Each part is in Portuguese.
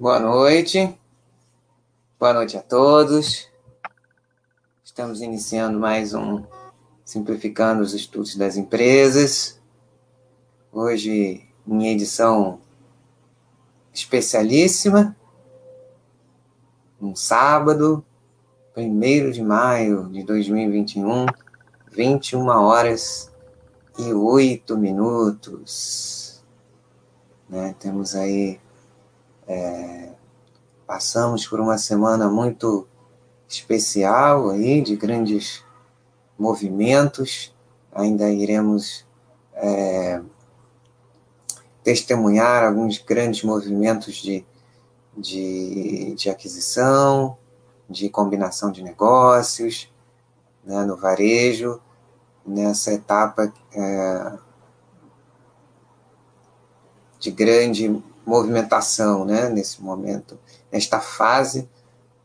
Boa noite. Boa noite a todos. Estamos iniciando mais um Simplificando os Estudos das Empresas. Hoje, em edição especialíssima, um sábado, 1 de maio de 2021, 21 horas e 8 minutos. Né? Temos aí é, passamos por uma semana muito especial aí, de grandes movimentos. Ainda iremos é, testemunhar alguns grandes movimentos de, de, de aquisição, de combinação de negócios né, no varejo, nessa etapa é, de grande movimentação, né, nesse momento, nesta fase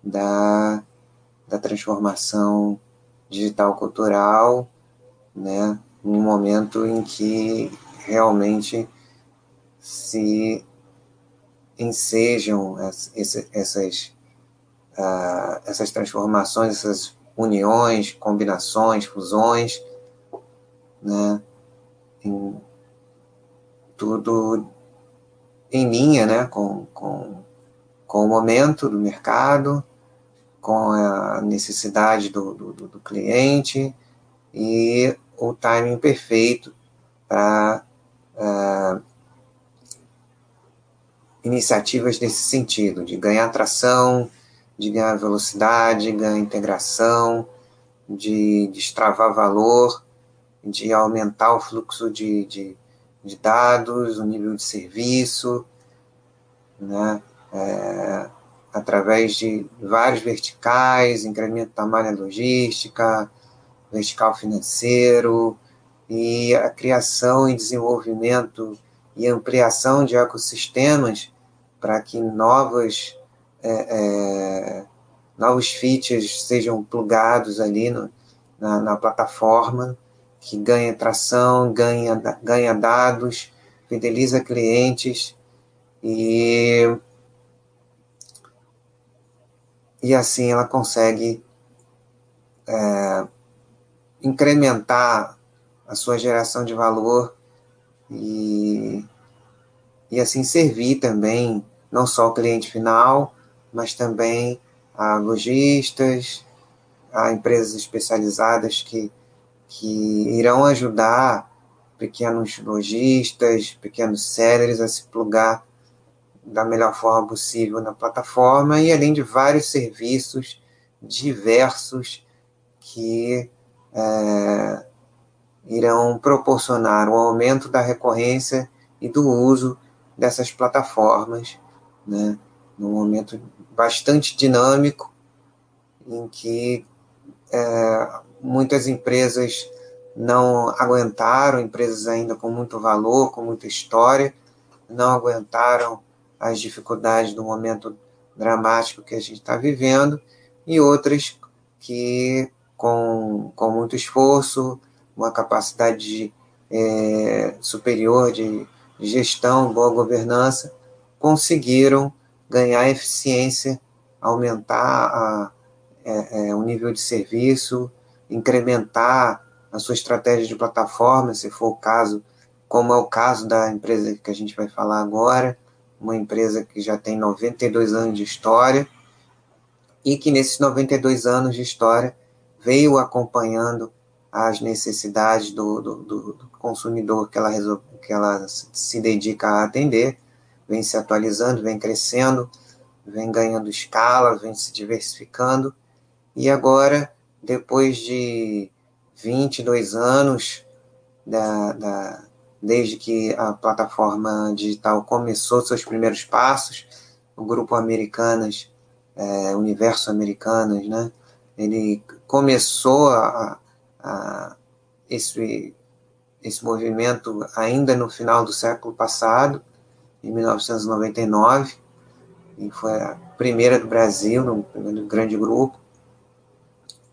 da, da transformação digital cultural, né, num momento em que realmente se ensejam essas, essas, uh, essas transformações, essas uniões, combinações, fusões, né, em tudo em linha né, com, com, com o momento do mercado, com a necessidade do, do, do cliente e o timing perfeito para uh, iniciativas nesse sentido, de ganhar tração, de ganhar velocidade, ganhar integração, de destravar valor, de aumentar o fluxo de, de, de dados, o nível de serviço, né? É, através de vários verticais, incremento da malha logística, vertical financeiro, e a criação e desenvolvimento e ampliação de ecossistemas para que novas, é, é, novos features sejam plugados ali no, na, na plataforma que ganha tração, ganha, ganha dados, fideliza clientes e, e assim ela consegue é, incrementar a sua geração de valor e, e assim servir também não só o cliente final, mas também a lojistas, a empresas especializadas que que irão ajudar pequenos lojistas, pequenos sellers a se plugar da melhor forma possível na plataforma e além de vários serviços diversos que é, irão proporcionar um aumento da recorrência e do uso dessas plataformas, né, num momento bastante dinâmico em que é, muitas empresas não aguentaram, empresas ainda com muito valor, com muita história, não aguentaram as dificuldades do momento dramático que a gente está vivendo, e outras que, com, com muito esforço, uma capacidade de, é, superior de, de gestão, boa governança, conseguiram ganhar eficiência, aumentar a, é, é, o nível de serviço, incrementar a sua estratégia de plataforma, se for o caso, como é o caso da empresa que a gente vai falar agora, uma empresa que já tem 92 anos de história e que nesses 92 anos de história veio acompanhando as necessidades do, do, do consumidor que ela, que ela se dedica a atender, vem se atualizando, vem crescendo, vem ganhando escala, vem se diversificando. E agora depois de 22 anos da, da, desde que a plataforma digital começou seus primeiros passos, o grupo Americanas, é, Universo Americanas, né? Ele começou a, a, esse, esse movimento ainda no final do século passado, em 1999, e foi a primeira do Brasil, no grande grupo.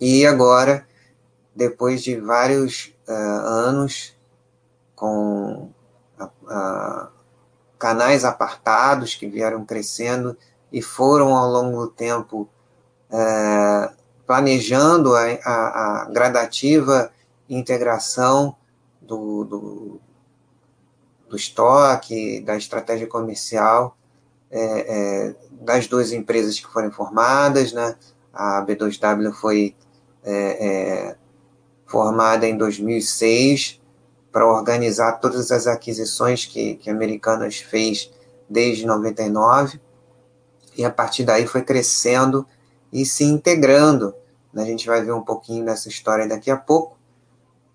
E agora, depois de vários uh, anos com canais apartados que vieram crescendo e foram ao longo do tempo é, planejando a, a, a, gradativa integração do, do, do, estoque, da estratégia comercial é, é, das duas empresas que foram formadas, né? A B2W foi é, é, formada em 2006 para organizar todas as aquisições que, que a Americanas fez desde 99 e a partir daí foi crescendo e se integrando. A gente vai ver um pouquinho dessa história daqui a pouco,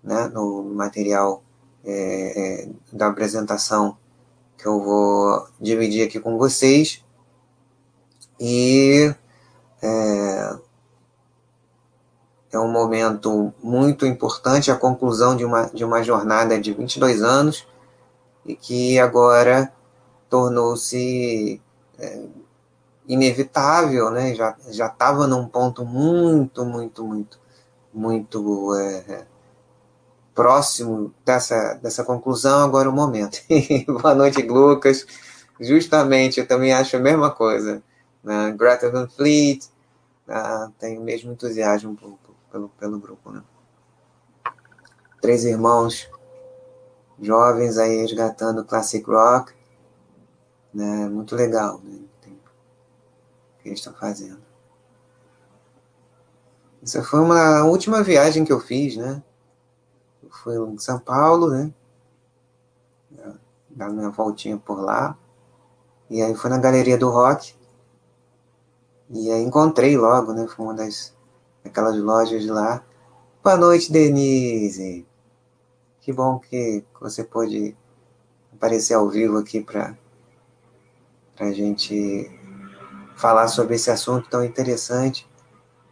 né, no material é, é, da apresentação que eu vou dividir aqui com vocês. E é, é um momento muito importante, a conclusão de uma, de uma jornada de 22 anos e que agora tornou-se é, inevitável, né? Já estava num ponto muito, muito, muito, muito é, próximo dessa dessa conclusão. Agora o momento. Boa noite, Lucas. Justamente, eu também acho a mesma coisa. Né? Greta Van Fleet uh, tem o mesmo entusiasmo pelo, pelo, pelo grupo, né? Três irmãos jovens aí resgatando classic rock, né? Muito legal, né? que eles estão fazendo. Essa foi uma última viagem que eu fiz, né? Eu fui em São Paulo, né? Dar minha voltinha por lá. E aí fui na Galeria do Rock. E aí encontrei logo, né? Foi uma das aquelas lojas lá. Boa noite, Denise. Que bom que você pôde aparecer ao vivo aqui para a gente falar sobre esse assunto tão interessante.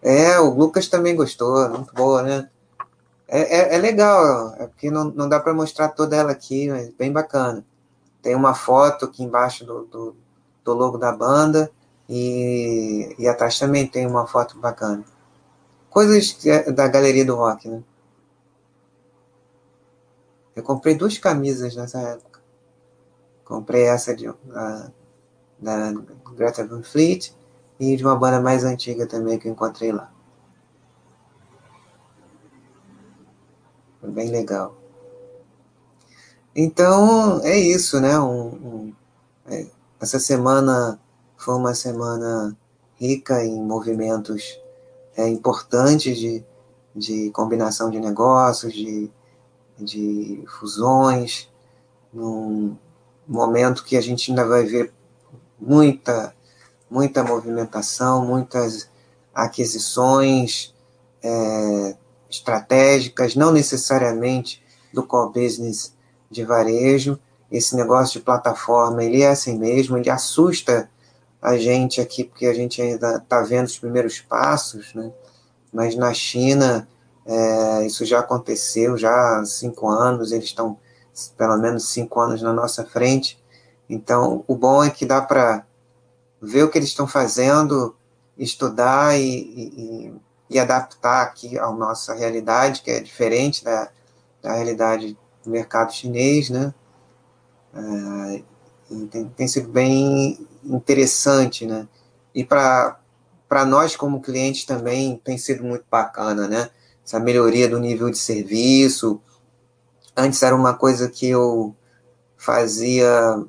É, o Lucas também gostou, muito boa, né? É, é, é legal, é porque não, não dá para mostrar toda ela aqui, mas bem bacana. Tem uma foto aqui embaixo do, do, do logo da banda e, e atrás também tem uma foto bacana. Coisas é da galeria do rock, né? Eu comprei duas camisas nessa época. Comprei essa de, a, da Greta Van Fleet e de uma banda mais antiga também que eu encontrei lá. Foi bem legal. Então, é isso, né? Um, um, é, essa semana foi uma semana rica em movimentos é, importantes de, de combinação de negócios, de, de fusões, num momento que a gente ainda vai ver muita, muita movimentação, muitas aquisições é, estratégicas, não necessariamente do core business de varejo. Esse negócio de plataforma, ele é assim mesmo, ele assusta a gente aqui, porque a gente ainda está vendo os primeiros passos, né? mas na China é, isso já aconteceu, já há cinco anos, eles estão pelo menos cinco anos na nossa frente, então, o bom é que dá para ver o que eles estão fazendo, estudar e, e, e, adaptar aqui à nossa realidade, que é diferente da, da realidade do mercado chinês, né? É, tem, tem, sido bem interessante, né? E para nós, como clientes, também tem sido muito bacana, né? Essa melhoria do nível de serviço. Antes era uma coisa que eu fazia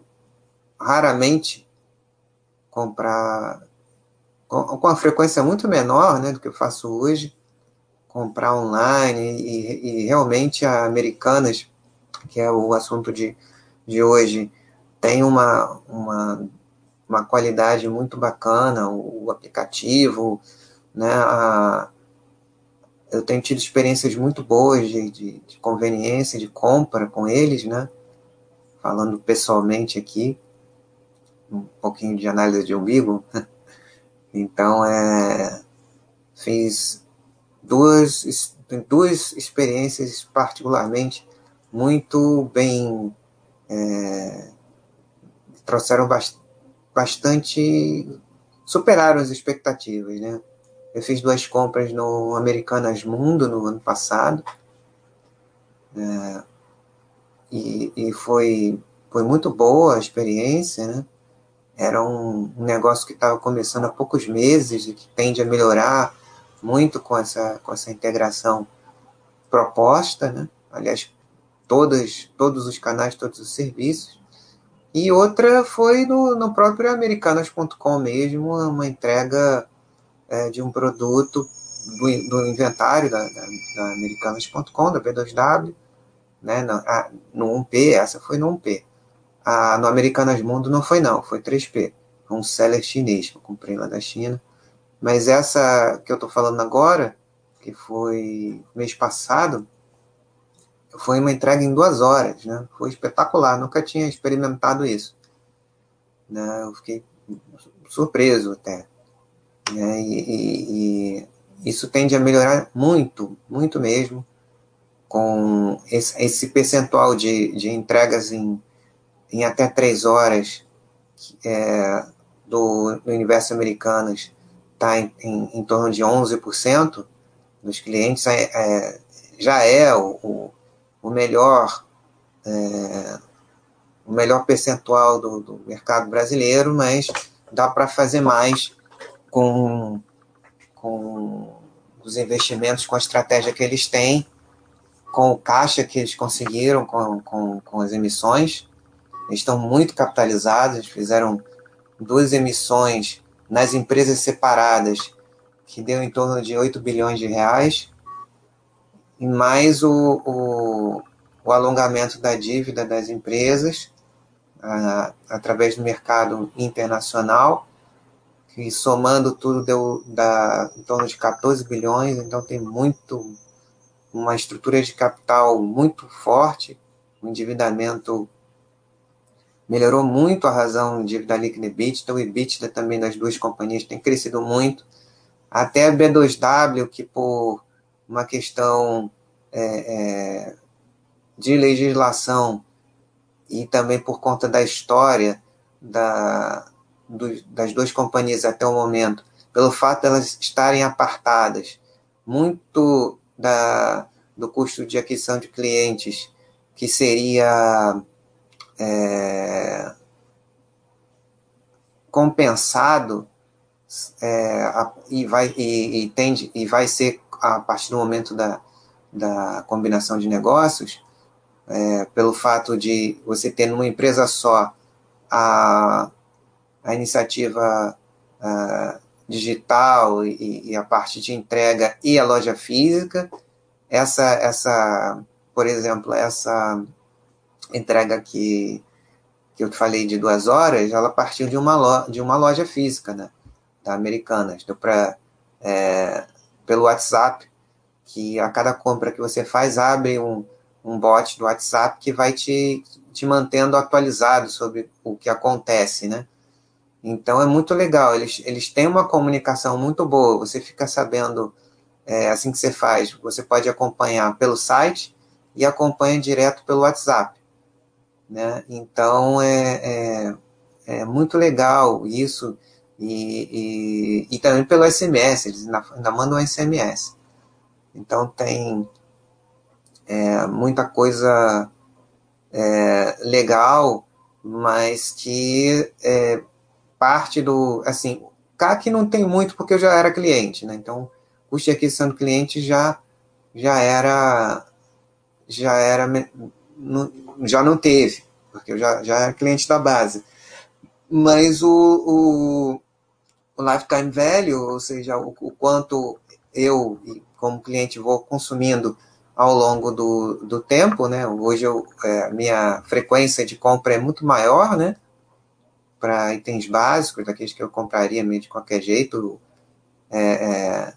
raramente comprar com, com a frequência muito menor né, do que eu faço hoje, comprar online e, e realmente a Americanas, que é o assunto de, de hoje, tem uma, uma, uma qualidade muito bacana, o, o aplicativo, né, a, eu tenho tido experiências muito boas de, de, de conveniência, de compra com eles, né, falando pessoalmente aqui, um pouquinho de análise de umbigo. Então, é, fiz duas, duas experiências particularmente muito bem. É, trouxeram bastante. Superaram as expectativas, né? Eu fiz duas compras no Americanas Mundo no ano passado. É, e, e foi, foi muito boa a experiência, né? era um, um negócio que estava começando há poucos meses e que tende a melhorar muito com essa, com essa integração proposta, né? aliás, todas, todos os canais, todos os serviços. E outra foi no, no próprio americanas.com mesmo, uma entrega é, de um produto do, do inventário da, da, da americanas.com, da B2W, né, no, a, no 1P, essa foi no 1P. A, no Americanas Mundo não foi não, foi 3P, um seller chinês, eu comprei lá da China. Mas essa que eu estou falando agora, que foi mês passado, foi uma entrega em duas horas, né? Foi espetacular, nunca tinha experimentado isso. Né? Eu fiquei surpreso até. Né? E, e, e, isso tende a melhorar muito, muito mesmo, com esse, esse percentual de, de entregas em, em até três horas é, do, do universo americanas está em, em, em, torno de 11% dos clientes, é, é, já é o, o, o melhor é, o melhor percentual do, do mercado brasileiro, mas dá para fazer mais com, com os investimentos, com a estratégia que eles têm, com o caixa que eles conseguiram com, com, com as emissões. Eles estão muito capitalizados, fizeram duas emissões nas empresas separadas, que deu em torno de 8 bilhões de reais, e mais o, o, o alongamento da dívida das empresas a, através do mercado internacional, que somando tudo deu da, em torno de 14 bilhões, então tem muito uma estrutura de capital muito forte, o endividamento melhorou muito a razão de dívida líquida EBITDA, então o EBITDA também das duas companhias tem crescido muito, até a B2W, que por uma questão é, é, de legislação e também por conta da história da, do, das duas companhias até o momento, pelo fato de elas estarem apartadas, muito da, do custo de aquisição de clientes, que seria é, compensado é, e, vai, e, e, tende, e vai ser a partir do momento da, da combinação de negócios, é, pelo fato de você ter numa empresa só a, a iniciativa a, digital e, e, a parte de entrega e a loja física, essa, essa por exemplo, essa entrega que, que eu falei de duas horas, ela partiu de uma loja, de uma loja física, né, da Americanas, deu para é, pelo WhatsApp, que a cada compra que você faz abre um, um bot do WhatsApp que vai te, te mantendo atualizado sobre o que acontece, né? Então é muito legal, eles, eles têm uma comunicação muito boa, você fica sabendo é, assim que você faz, você pode acompanhar pelo site e acompanha direto pelo WhatsApp, né? Então é, é, é muito legal isso e, e, e, também pelo SMS, eles ainda, ainda mandam SMS. Então tem é, muita coisa é, legal, mas que é, parte do. Assim, CAC não tem muito porque eu já era cliente, né? Então, custo de aquisição do cliente já, já era. Já era. Já não teve, porque eu já, já era cliente da base. Mas o, o, lifetime value, ou seja, o, o quanto eu, como cliente, vou consumindo ao longo do, do tempo, né? Hoje eu, é, minha frequência de compra é muito maior, né? Para itens básicos, daqueles que eu compraria meio de qualquer jeito. É, é,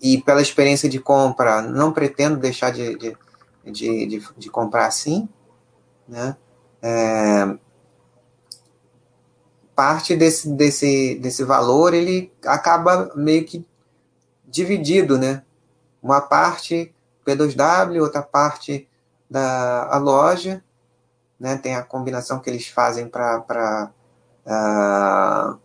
e pela experiência de compra, não pretendo deixar de, de, de, de, de comprar assim, né? Parte desse, desse, desse valor ele acaba meio que dividido, né? Uma parte P2W, outra parte da a loja, né? Tem a combinação que eles fazem para uh,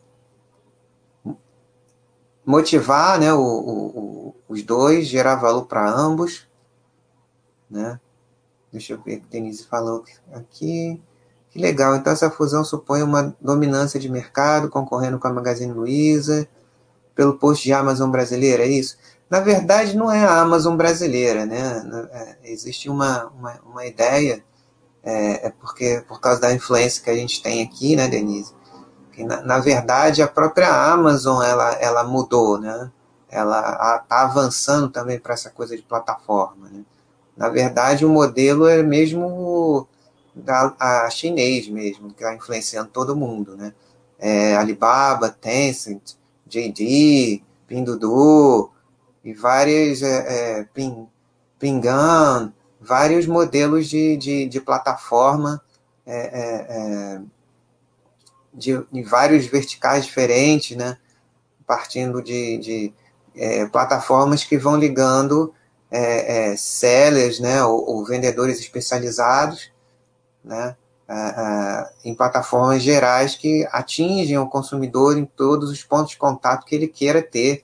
motivar, né? O, o, os dois, gerar valor para ambos, né? Deixa eu ver o que Denise falou aqui. Que legal, então essa fusão supõe uma dominância de mercado, concorrendo com a Magazine Luiza, pelo posto de Amazon brasileira, é isso? Na verdade, não é a Amazon brasileira, né? É, existe uma, uma, uma ideia, é, é, porque por causa da influência que a gente tem aqui, né, Denise? Que na, na verdade, a própria Amazon ela, ela mudou, né? Ela está avançando também para essa coisa de plataforma, né? Na verdade, o modelo é mesmo da, a chinês mesmo, que está influenciando todo mundo, né? É, Alibaba, Tencent, JD, Pinduoduo e várias é, é, Ping, Pingan, vários modelos de, de, de plataforma é, é, é de, de, vários verticais diferentes, né? partindo de, de é, plataformas que vão ligando sellers, né, ou, ou, vendedores especializados, né, em plataformas gerais que atingem o consumidor em todos os pontos de contato que ele queira ter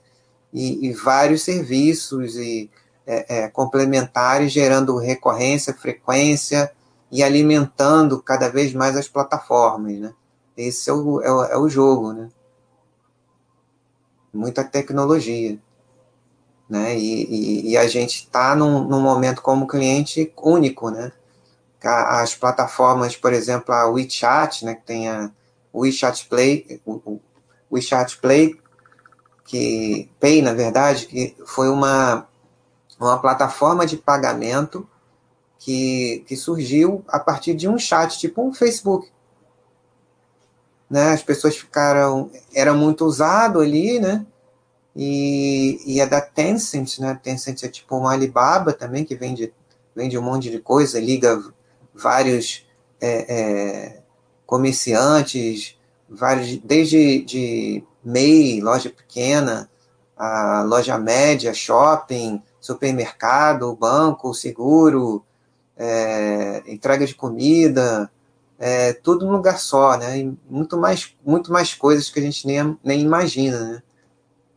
e, e vários serviços e é, é, complementares gerando recorrência, frequência e alimentando cada vez mais as plataformas, né? Esse é o, é o, é o jogo, né? Muita tecnologia né? E, e, e a gente está num, num, momento como cliente único, né? As plataformas, por exemplo, a WeChat, né? Que tem a WeChat Play, o, WeChat Play, que Pay, na verdade, que foi uma, uma plataforma de pagamento que, que surgiu a partir de um chat, tipo um Facebook. Né, as pessoas ficaram. Era muito usado ali, né? E, e é da Tencent, né? Tencent é tipo uma Alibaba também, que vende, vende um monte de coisa, liga vários é, é, comerciantes, vários, desde de MEI, loja pequena, a loja média, shopping, supermercado, banco, seguro, é, entrega de comida, é, tudo num lugar só, né? E muito mais, muito mais coisas que a gente nem, nem imagina, né?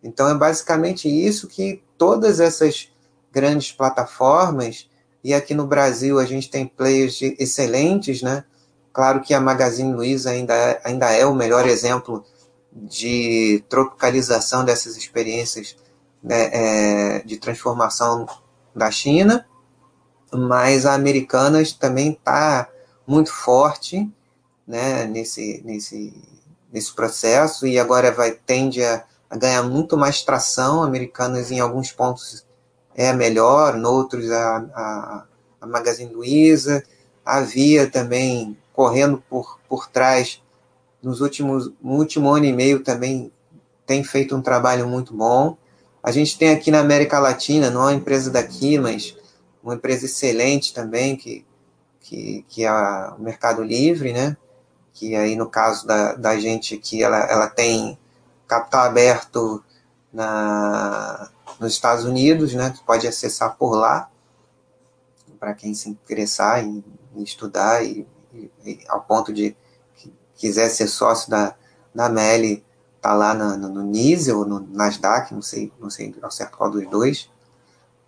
Então é basicamente isso que todas essas grandes plataformas, e aqui no Brasil a gente tem players excelentes, né? Claro que a Magazine Luiza ainda, é, ainda é o melhor exemplo de tropicalização dessas experiências né, é, de transformação da China, mas a Americanas também está muito forte né, nesse, nesse, nesse processo e agora vai tende a a ganhar muito mais tração. Americanas, em alguns pontos, é melhor, noutros, a, a, a Magazine Luiza. Havia também, correndo por, por trás, nos últimos, no último ano e meio também tem feito um trabalho muito bom. A gente tem aqui na América Latina, não é uma empresa daqui, mas uma empresa excelente também, que, que, que é o Mercado Livre, né? Que aí, no caso da, da gente aqui, ela, ela tem capital aberto na, nos Estados Unidos, né, que pode acessar por lá, para quem se interessar em, em estudar e, e, e, ao ponto de quiser ser sócio da, da Meli, tá lá no, no, NISE ou no Nasdaq, não sei, não sei ao certo qual dos dois,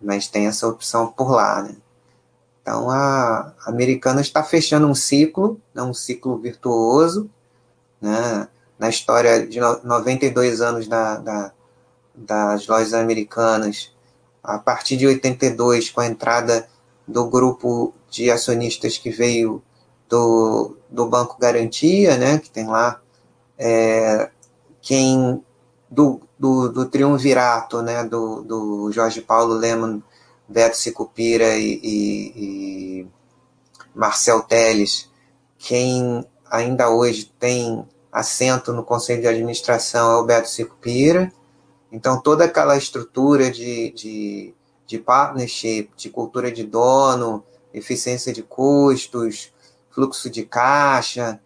mas tem essa opção por lá, né. Então a americana está fechando um ciclo, né, um ciclo virtuoso, né, na história de 92 anos da, da, das lojas americanas, a partir de 82, com a entrada do grupo de acionistas que veio do, do Banco Garantia, né, que tem lá é, quem do, do, do, triunvirato né, do, do Jorge Paulo Leman, Beto Sicupira e, e, e Marcel Teles, quem ainda hoje tem assento no conselho de administração é o Beto Sicupira. Então, toda aquela estrutura de, de, de partnership, de cultura de dono, eficiência de custos, fluxo de caixa,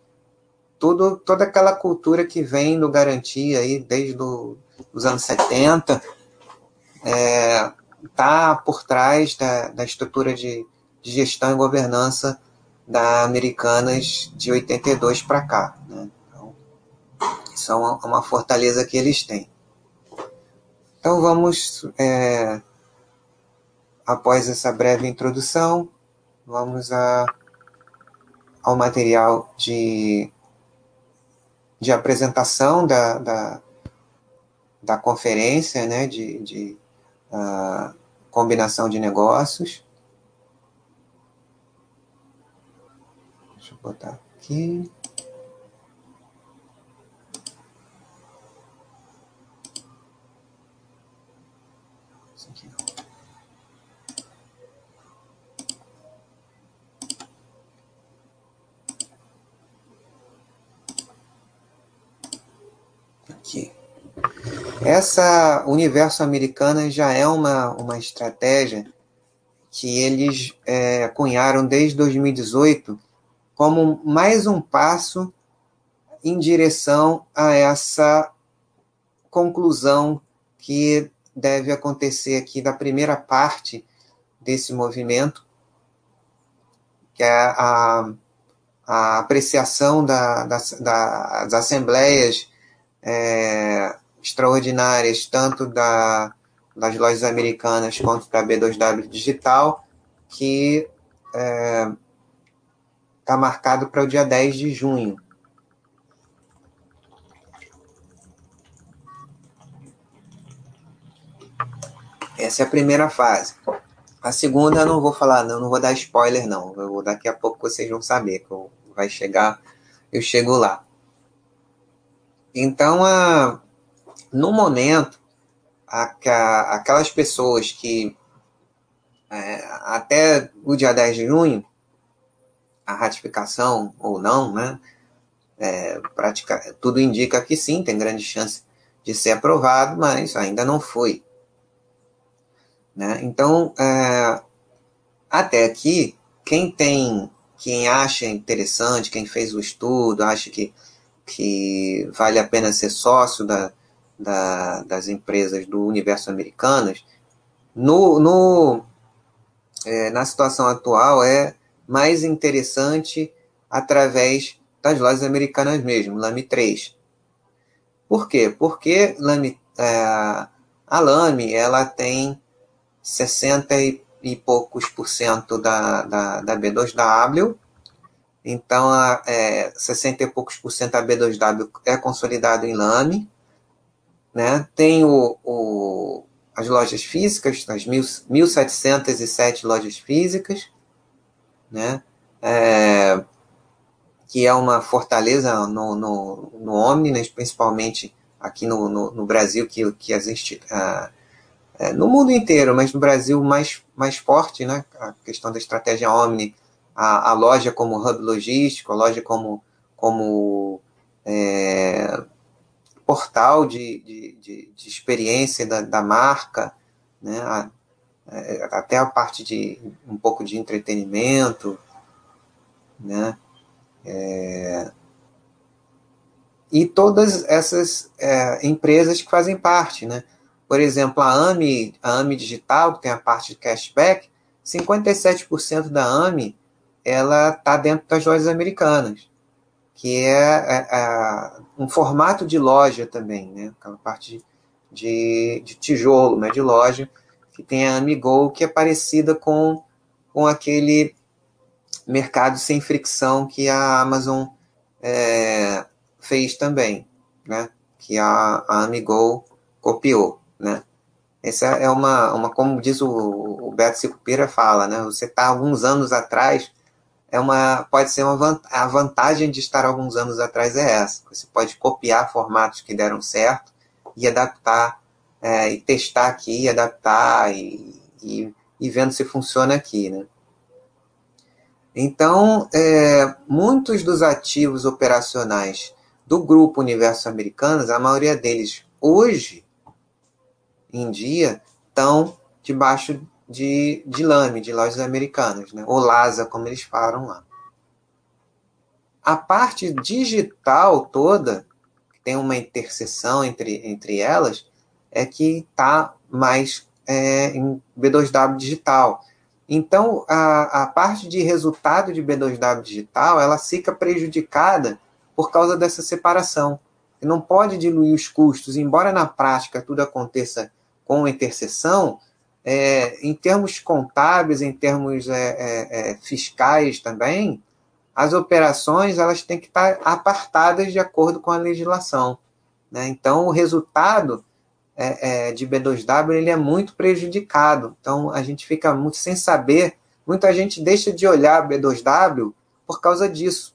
tudo, toda aquela cultura que vem do Garantia aí desde do, os anos 70, está é, tá por trás da, da estrutura de, de gestão e governança da Americanas de 82 para cá. Né? Isso é uma, uma fortaleza que eles têm. Então vamos, é, após essa breve introdução, vamos a, ao material de, de apresentação da, da, da conferência, né, de, de uh, combinação de negócios. Deixa eu botar aqui. Essa universo americana já é uma, uma estratégia que eles é, cunharam desde 2018 como mais um passo em direção a essa conclusão que deve acontecer aqui da primeira parte desse movimento, que é a, a apreciação da, das, das assembleias é, extraordinárias, tanto da, das lojas americanas quanto da B2W Digital, que está é, tá marcado para o dia 10 de junho. Essa é a primeira fase. A segunda eu não vou falar, não, não vou dar spoiler, não. Eu, daqui a pouco vocês vão saber que vai chegar, eu chego lá. Então, a, no momento, aquelas pessoas que é, até o dia 10 de junho, a ratificação ou não, né? É, pratica, tudo indica que sim, tem grande chance de ser aprovado, mas ainda não foi. Né? Então, é, até aqui, quem tem, quem acha interessante, quem fez o estudo, acha que, que vale a pena ser sócio da, da, das empresas do universo americanas, no, no, é, na situação atual é mais interessante através das lojas americanas mesmo, Lame 3. Por quê? Porque Lame, é, a Lame ela tem 60 e, e poucos por cento da, da, da B2W, então a, é, 60 e poucos por cento da B2W é consolidado em Lame, né? Tem o, o, as lojas físicas, as 1.707 lojas físicas, né? É, que é uma fortaleza no, no, no Omni, principalmente aqui no, no, no, Brasil, que, que existe é, no mundo inteiro, mas no Brasil mais, mais forte, né? a questão da estratégia Omni, a, a loja como hub logístico, a loja como, como é, portal de, de, de, de experiência da, da, marca, né? A, é, até a parte de um pouco de entretenimento, né? É, e todas essas é, empresas que fazem parte, né? Por exemplo, a AMI, a AMI Digital, que tem a parte de cashback, 57% da AMI ela está dentro das lojas americanas que é, é, é, um formato de loja também, né? Aquela parte de, de tijolo, né? De loja, que tem a Amigo, que é parecida com, com aquele mercado sem fricção que a Amazon é, fez também, né? Que a, a Amigo copiou, né? Essa é uma, uma como diz o, o Beto Sicupira fala, né? Você está alguns anos atrás é uma, pode ser uma a vantagem de estar alguns anos atrás é essa. Você pode copiar formatos que deram certo e adaptar, é, e testar aqui, e adaptar e, e, e, vendo se funciona aqui, né? Então, é, muitos dos ativos operacionais do grupo Universo Americanas, a maioria deles hoje em dia estão debaixo de, de lame, de lojas americanas, né? ou LASA, como eles falam lá. A parte digital toda, que tem uma interseção entre, entre elas, é que está mais é, em B2W digital. Então, a, a parte de resultado de B2W digital, ela fica prejudicada por causa dessa separação. Não pode diluir os custos, embora na prática tudo aconteça com interseção, é, em termos contábeis, em termos é, é, é, fiscais também, as operações elas têm que estar apartadas de acordo com a legislação. Né? Então, o resultado é, é, de B2W ele é muito prejudicado. Então, a gente fica muito sem saber. Muita gente deixa de olhar B2W por causa disso.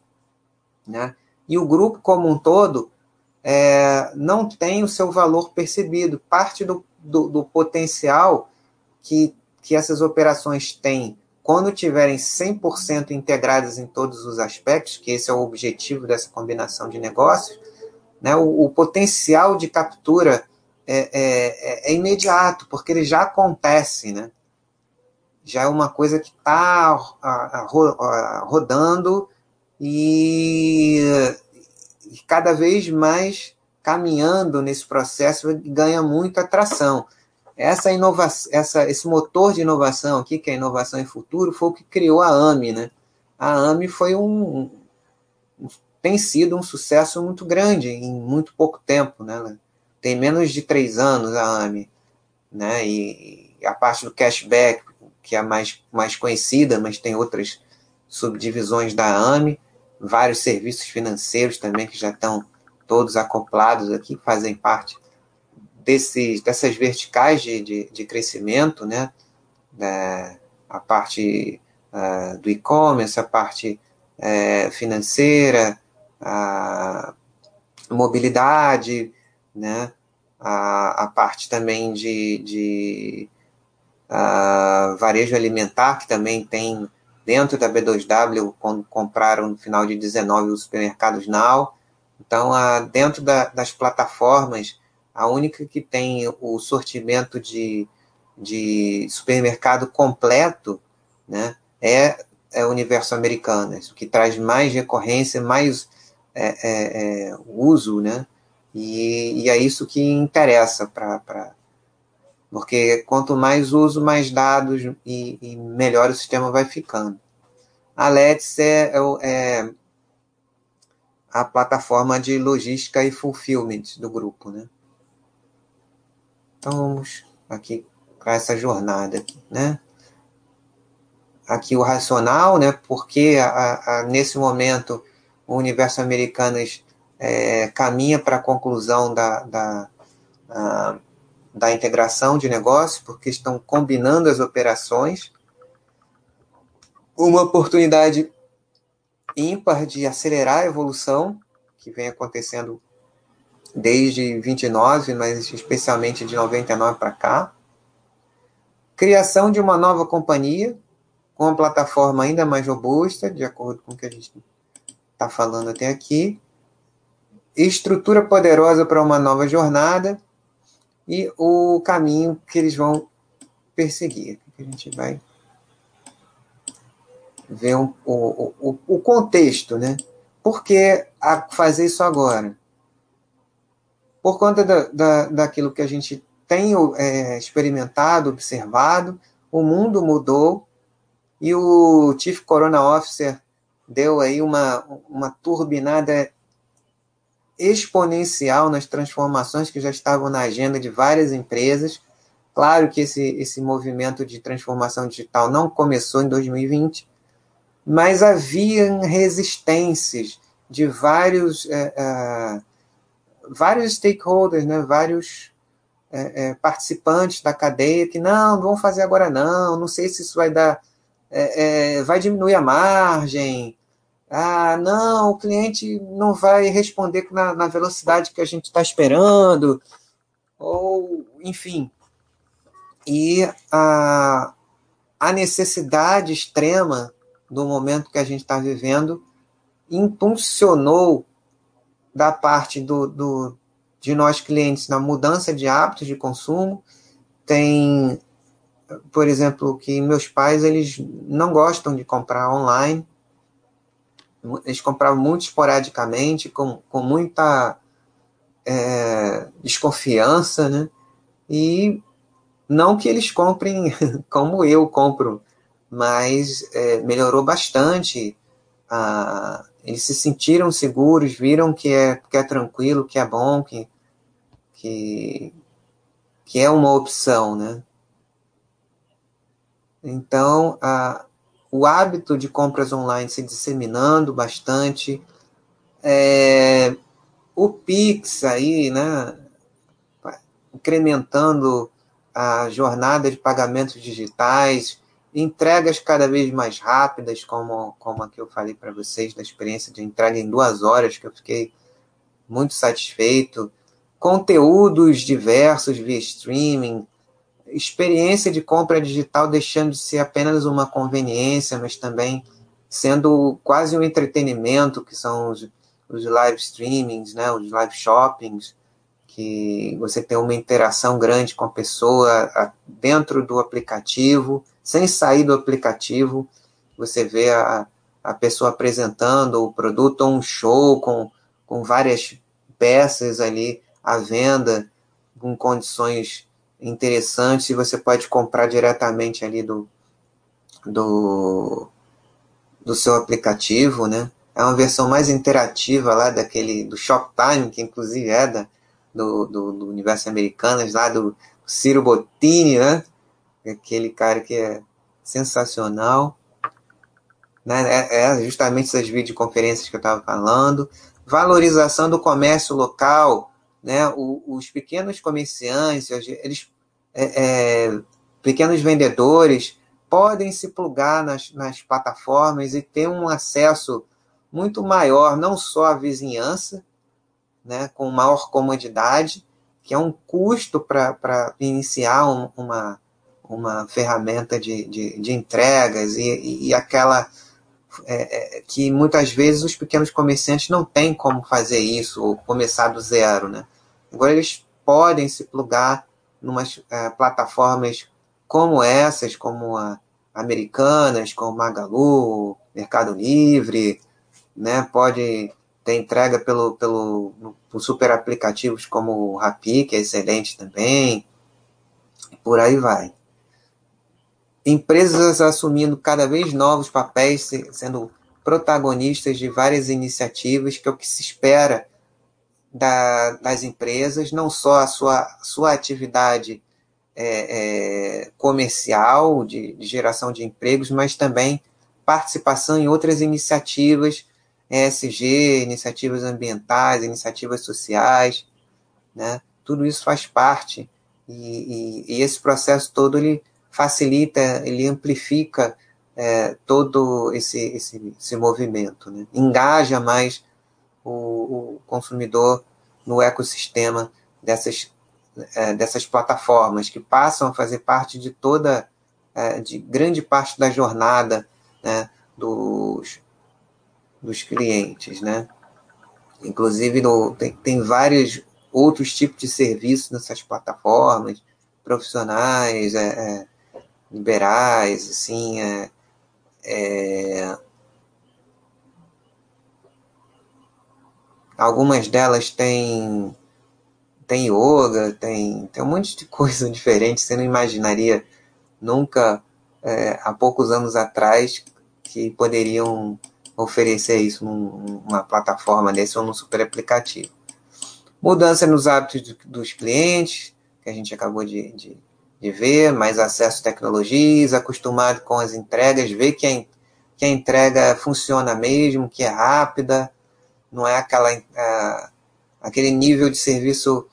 Né? E o grupo como um todo não tem o seu valor percebido. Parte do, do, do potencial que, que essas operações têm quando tiverem 100% integradas em todos os aspectos, que esse é o objetivo dessa combinação de negócios, né, o, o potencial de captura é, é, é, imediato, porque ele já acontece, né? já é uma coisa que está rodando e, e cada vez mais caminhando nesse processo ganha muita atração essa inovação, essa, esse motor de inovação aqui, que é inovação em futuro, foi o que criou a AMI, né? A AMI foi um, um tem sido um sucesso muito grande em muito pouco tempo, né? Tem menos de três anos a AMI, né? E, e a parte do cashback, que é a mais, mais conhecida, mas tem outras subdivisões da AMI, vários serviços financeiros também que já estão todos acoplados aqui, fazem parte dessas verticais de, de, de crescimento, né? É, a parte uh, do e-commerce, a parte é, financeira, a mobilidade, né? a, a parte também de, de uh, varejo alimentar, que também tem dentro da B2W, quando compraram no final de 19 os supermercados Now. Então, uh, dentro da, das plataformas a única que tem o sortimento de, de supermercado completo né, é, é o universo americano, o que traz mais recorrência, mais é, é, é, uso, né? E, e, é isso que interessa para. Porque quanto mais uso, mais dados e, e, melhor o sistema vai ficando. A Let's é, é, é a plataforma de logística e fulfillment do grupo, né? Então vamos aqui para essa jornada aqui, né? Aqui o racional, né? Porque a, a, nesse momento o universo americanas é, caminha para a conclusão da, da, a, da integração de negócios, porque estão combinando as operações. Uma oportunidade ímpar de acelerar a evolução que vem acontecendo desde 29, mas especialmente de 99 para cá. Criação de uma nova companhia, com uma plataforma ainda mais robusta, de acordo com o que a gente está falando até aqui. Estrutura poderosa para uma nova jornada e o caminho que eles vão perseguir. A gente vai ver um, o, o, o contexto, né? Por que fazer isso agora? Por conta da, da, daquilo que a gente tem é, experimentado, observado, o mundo mudou e o Chief Corona Officer deu aí uma, uma turbinada exponencial nas transformações que já estavam na agenda de várias empresas. Claro que esse, esse movimento de transformação digital não começou em 2020, mas havia resistências de vários é, é, vários stakeholders, né, vários é, é, participantes da cadeia que não, não vão fazer agora não, não sei se isso vai dar, é, é, vai diminuir a margem, ah, não, o cliente não vai responder na, na velocidade que a gente está esperando, ou, enfim. E a, a necessidade extrema do momento que a gente está vivendo impulsionou da parte do, do, de nós clientes na mudança de hábitos de consumo. Tem, por exemplo, que meus pais eles não gostam de comprar online. Eles compravam muito esporadicamente, com, com muita é, desconfiança, né? E não que eles comprem como eu compro, mas é, melhorou bastante a, eles se sentiram seguros, viram que é, que é tranquilo, que é bom, que, que, que é uma opção, né? Então, a, o hábito de compras online se disseminando bastante, é, o Pix aí, né, incrementando a jornada de pagamentos digitais, entregas cada vez mais rápidas, como, como que eu falei para vocês, da experiência de entrega em duas horas, que eu fiquei muito satisfeito, conteúdos diversos via streaming, experiência de compra digital deixando de ser apenas uma conveniência, mas também sendo quase um entretenimento, que são os, os live streamings, né, os live shoppings, que você tem uma interação grande com a pessoa dentro do aplicativo, sem sair do aplicativo, você vê a, a pessoa apresentando o produto um show com, com várias peças ali à venda, com condições interessantes, e você pode comprar diretamente ali do, do, do seu aplicativo, né? É uma versão mais interativa lá daquele do Shoptime, que inclusive é da, do, do, do universo americanas, lá do Ciro Bottini, né? Aquele cara que é sensacional. Né? É, é justamente essas videoconferências que eu estava falando. Valorização do comércio local, né? O, os pequenos comerciantes, eles, é, é, pequenos vendedores, podem se plugar nas, nas plataformas e ter um acesso muito maior, não só à vizinhança, né, com maior comodidade, que é um custo para iniciar um, uma, uma ferramenta de, de, de entregas e, e aquela é, é, que muitas vezes os pequenos comerciantes não têm como fazer isso ou começar do zero, né? Agora eles podem se plugar em é, plataformas como essas, como a Americanas, como Magalu, Mercado Livre, né? Pode tem entrega pelo, pelo, por super aplicativos como o Rappi, que é excelente também, por aí vai. Empresas assumindo cada vez novos papéis, sendo protagonistas de várias iniciativas, que é o que se espera da, das empresas, não só a sua, sua atividade é, é, comercial, de, de geração de empregos, mas também participação em outras iniciativas ESG, iniciativas ambientais, iniciativas sociais, né? Tudo isso faz parte e, e, e esse processo todo ele facilita, ele amplifica é, todo esse, esse, esse movimento, né? engaja mais o, o, consumidor no ecossistema dessas, é, dessas plataformas que passam a fazer parte de toda, é, de grande parte da jornada né, dos, dos clientes, né? Inclusive, no, tem, tem vários outros tipos de serviços nessas plataformas, profissionais, é, é, liberais, assim, é, é, algumas delas têm tem yoga, tem, tem um monte de coisa diferente, você não imaginaria nunca, é, há poucos anos atrás, que poderiam oferecer isso numa plataforma desse ou num super aplicativo. Mudança nos hábitos dos clientes, que a gente acabou de, de, de ver, mais acesso a tecnologias, acostumado com as entregas, ver que a, que a entrega funciona mesmo, que é rápida, não é aquela, aquele nível de serviço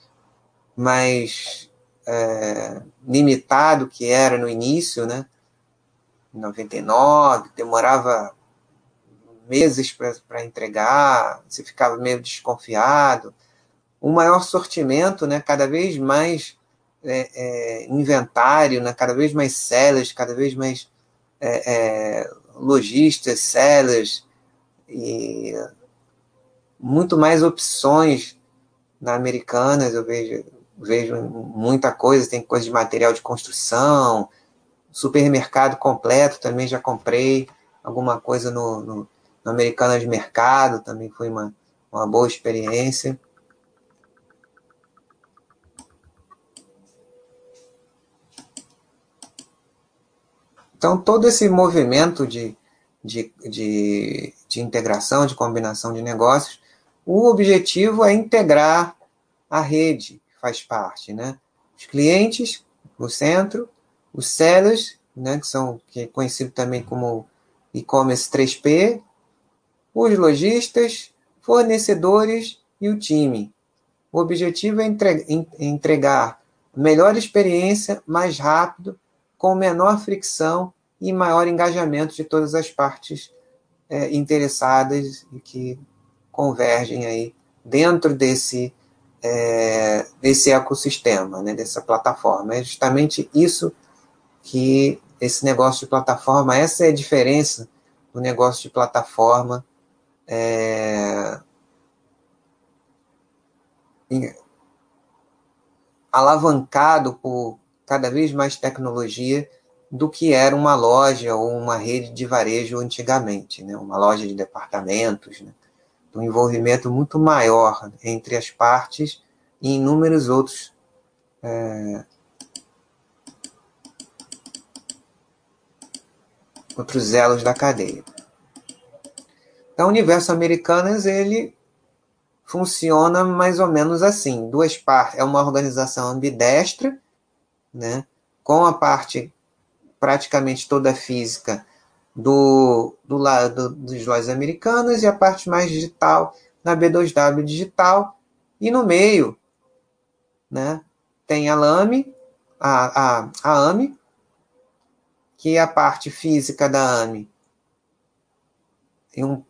mais é, limitado que era no início, né? Em 99, demorava meses para entregar, você ficava meio desconfiado. Um maior sortimento, né, cada vez mais é, é, inventário, né, cada vez mais sellers, cada vez mais é, é lojistas, sellers, e muito mais opções na Americanas, eu vejo, vejo muita coisa, tem coisa de material de construção, supermercado completo também já comprei alguma coisa no, no, no Americana de Mercado, também foi uma, uma boa experiência. Então, todo esse movimento de, de, de, de, integração, de combinação de negócios, o objetivo é integrar a rede que faz parte, né? Os clientes, o centro, os sellers, né, que são que é conhecido também como e-commerce 3P, os lojistas, fornecedores e o time. O objetivo é entregar melhor experiência, mais rápido, com menor fricção e maior engajamento de todas as partes é, interessadas e que convergem aí dentro desse, é, desse ecossistema, né, dessa plataforma. É justamente isso que esse negócio de plataforma, essa é a diferença do negócio de plataforma é, alavancado por cada vez mais tecnologia do que era uma loja ou uma rede de varejo antigamente, né? uma loja de departamentos, né? um envolvimento muito maior entre as partes e inúmeros outros é, outros elos da cadeia. Então, o universo Americanas ele funciona mais ou menos assim. Duas partes, é uma organização ambidestra, né, com a parte praticamente toda física do, do lado dos lojas americanas e a parte mais digital na B2W digital. E no meio, né, tem a LAME, a, a, a AME, que é a parte física da AME. Tem um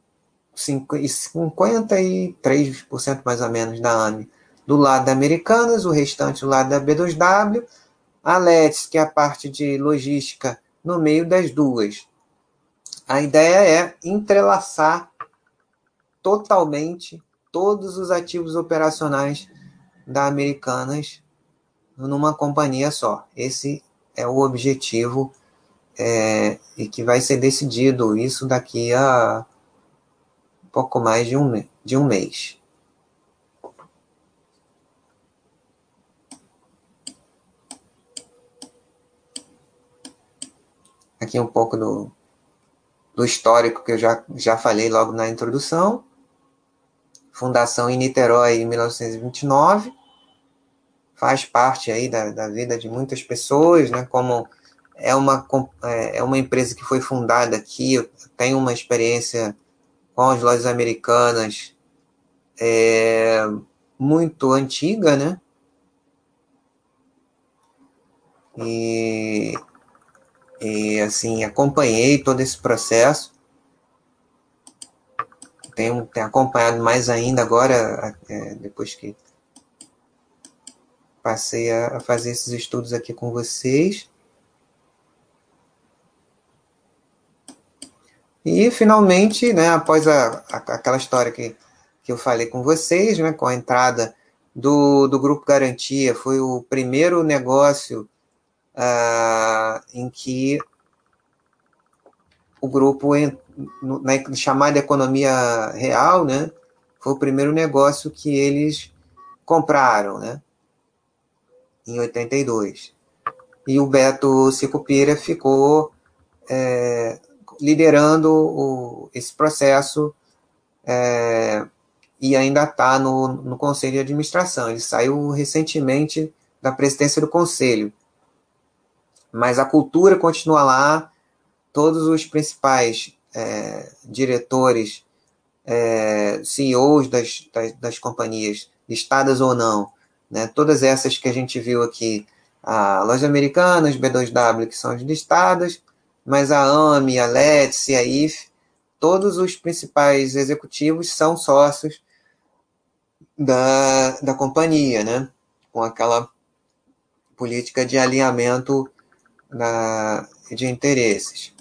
53% mais ou menos da AME do lado da Americanas, o restante do lado da B2W, a LETS, que é a parte de logística, no meio das duas. A ideia é entrelaçar totalmente todos os ativos operacionais da Americanas numa companhia só. Esse é o objetivo é, e que vai ser decidido isso daqui a pouco mais de um, de um mês. Aqui um pouco do, do histórico que eu já, já falei logo na introdução. Fundação em Niterói em 1929. Faz parte aí da, da vida de muitas pessoas, né? Como é uma, é, é uma empresa que foi fundada aqui, eu tenho uma experiência com as lojas americanas é, muito antiga, né? E, e assim, acompanhei todo esse processo. Tenho, tenho acompanhado mais ainda agora, é, depois que passei a, a fazer esses estudos aqui com vocês. E, finalmente, né, após a, a, aquela história que, que eu falei com vocês, né, com a entrada do, do Grupo Garantia, foi o primeiro negócio uh, em que o grupo, na chamada economia real, né, foi o primeiro negócio que eles compraram, né, em 82. E o Beto Sicupira ficou é, liderando o, esse processo é, e ainda está no, no conselho de administração. Ele saiu recentemente da presidência do conselho. Mas a cultura continua lá, todos os principais é, diretores, é, CEOs das, das, das, companhias, listadas ou não, né, todas essas que a gente viu aqui, a Lojas Americanas, B2W, que são as listadas, mas a AME, a LETS a IF, todos os principais executivos são sócios da, da companhia, né? com aquela política de alinhamento da, de interesses.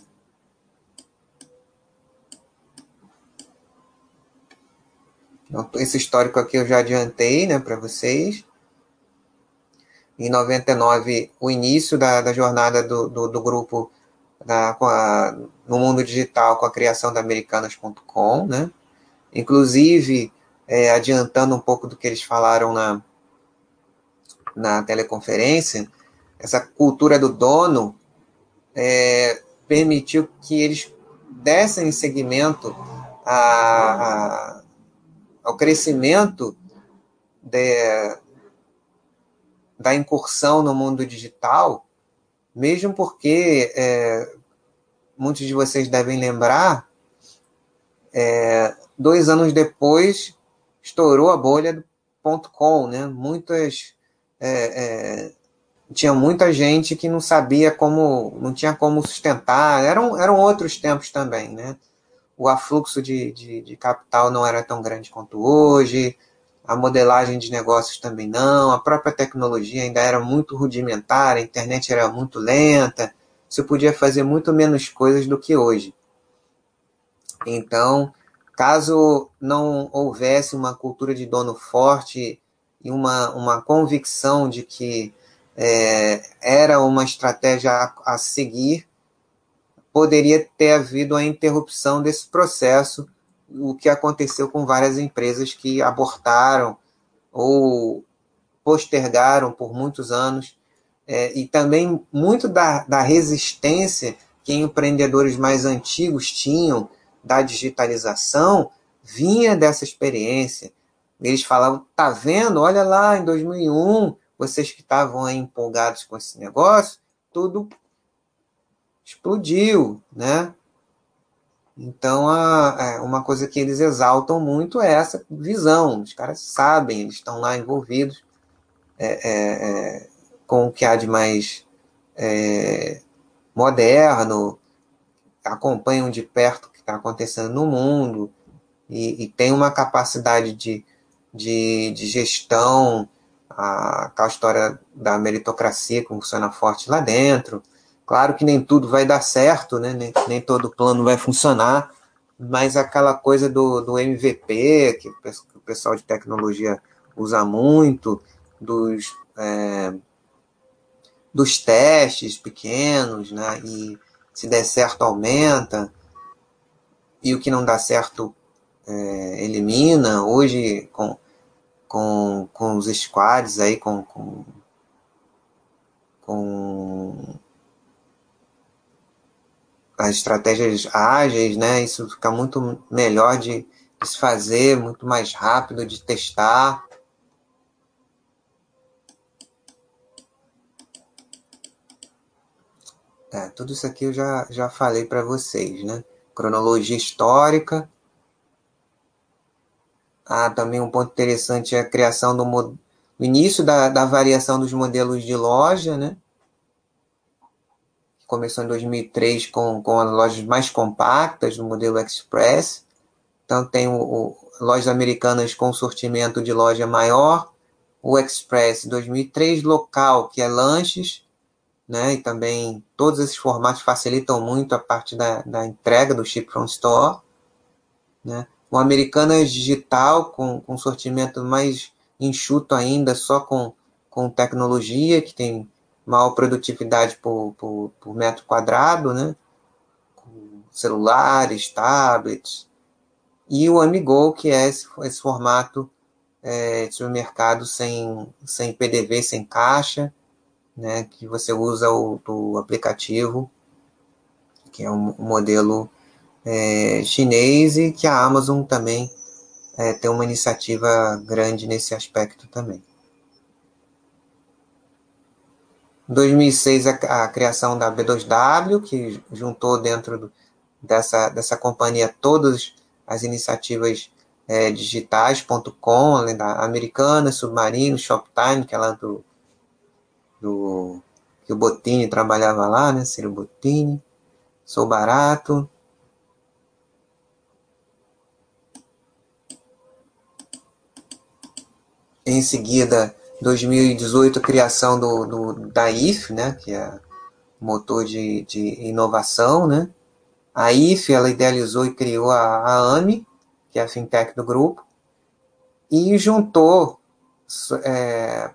Então, esse histórico aqui eu já adiantei né, para vocês. Em 99, o início da, da jornada do, do, do grupo na, a, no mundo digital com a criação da Americanas.com, né? Inclusive, é, adiantando um pouco do que eles falaram na, na teleconferência, essa cultura do dono é, permitiu que eles dessem seguimento a, a, ao crescimento de, da incursão no mundo digital mesmo porque é, muitos de vocês devem lembrar, é, dois anos depois estourou a bolha do ponto .com, né? Muitas é, é, tinha muita gente que não sabia como, não tinha como sustentar. Eram, eram outros tempos também, né? O afluxo de, de, de capital não era tão grande quanto hoje, a modelagem de negócios também não, a própria tecnologia ainda era muito rudimentar, a internet era muito lenta, você podia fazer muito menos coisas do que hoje. Então, caso não houvesse uma cultura de dono forte e uma, uma convicção de que é, era uma estratégia a, a seguir, poderia ter havido a interrupção desse processo, o que aconteceu com várias empresas que abortaram ou postergaram por muitos anos, é, e também muito da, da resistência que empreendedores mais antigos tinham da digitalização vinha dessa experiência. Eles falavam, tá vendo? Olha lá, em 2001 vocês que estavam aí empolgados com esse negócio, tudo explodiu, né? Então, a, é, uma coisa que eles exaltam muito é essa visão. Os caras sabem, eles estão lá envolvidos é, é, é, com o que há de mais é, moderno, acompanham de perto o que está acontecendo no mundo e, e tem uma capacidade de, de, de gestão a, aquela história da meritocracia que funciona forte lá dentro. Claro que nem tudo vai dar certo, né? nem, nem todo plano vai funcionar, mas aquela coisa do, do MVP, que o pessoal de tecnologia usa muito, dos, é, dos testes pequenos, né? e se der certo aumenta, e o que não dá certo é, elimina. Hoje, com com, com os squads aí, com, com, com as estratégias ágeis, né? Isso fica muito melhor de, se fazer, muito mais rápido de testar. É, tudo isso aqui eu já, já falei para vocês, né? Cronologia histórica, ah, também um ponto interessante é a criação do o início da, da variação dos modelos de loja, né? Começou em 2003 com, com as lojas mais compactas do modelo Express. Então tem o, o lojas americanas com sortimento de loja maior, o Express 2003 local, que é lanches, né? E também todos esses formatos facilitam muito a parte da, da entrega do Ship from Store, né? O Americanas Digital, com, com sortimento mais enxuto ainda, só com, com tecnologia, que tem maior produtividade por, por, por metro quadrado, né? Com celulares, tablets. E o Amigo, que é esse, esse formato é, de supermercado sem, sem PDV, sem caixa, né? Que você usa o, o aplicativo, que é um modelo é, chinês e que a Amazon também é, tem uma iniciativa grande nesse aspecto também. Em 2006, a, a, criação da B2W, que juntou dentro do, dessa, dessa companhia todas as iniciativas é, digitais.com, além da Americana, Submarino, Shoptime, que é lá do, do que o Botini trabalhava lá, né? Ciro Botini, Sou Barato, Em seguida, 2018, a criação do, do, da IF, né, que é motor de, de inovação. Né? A IF ela idealizou e criou a, a que é a fintech do grupo, e juntou é,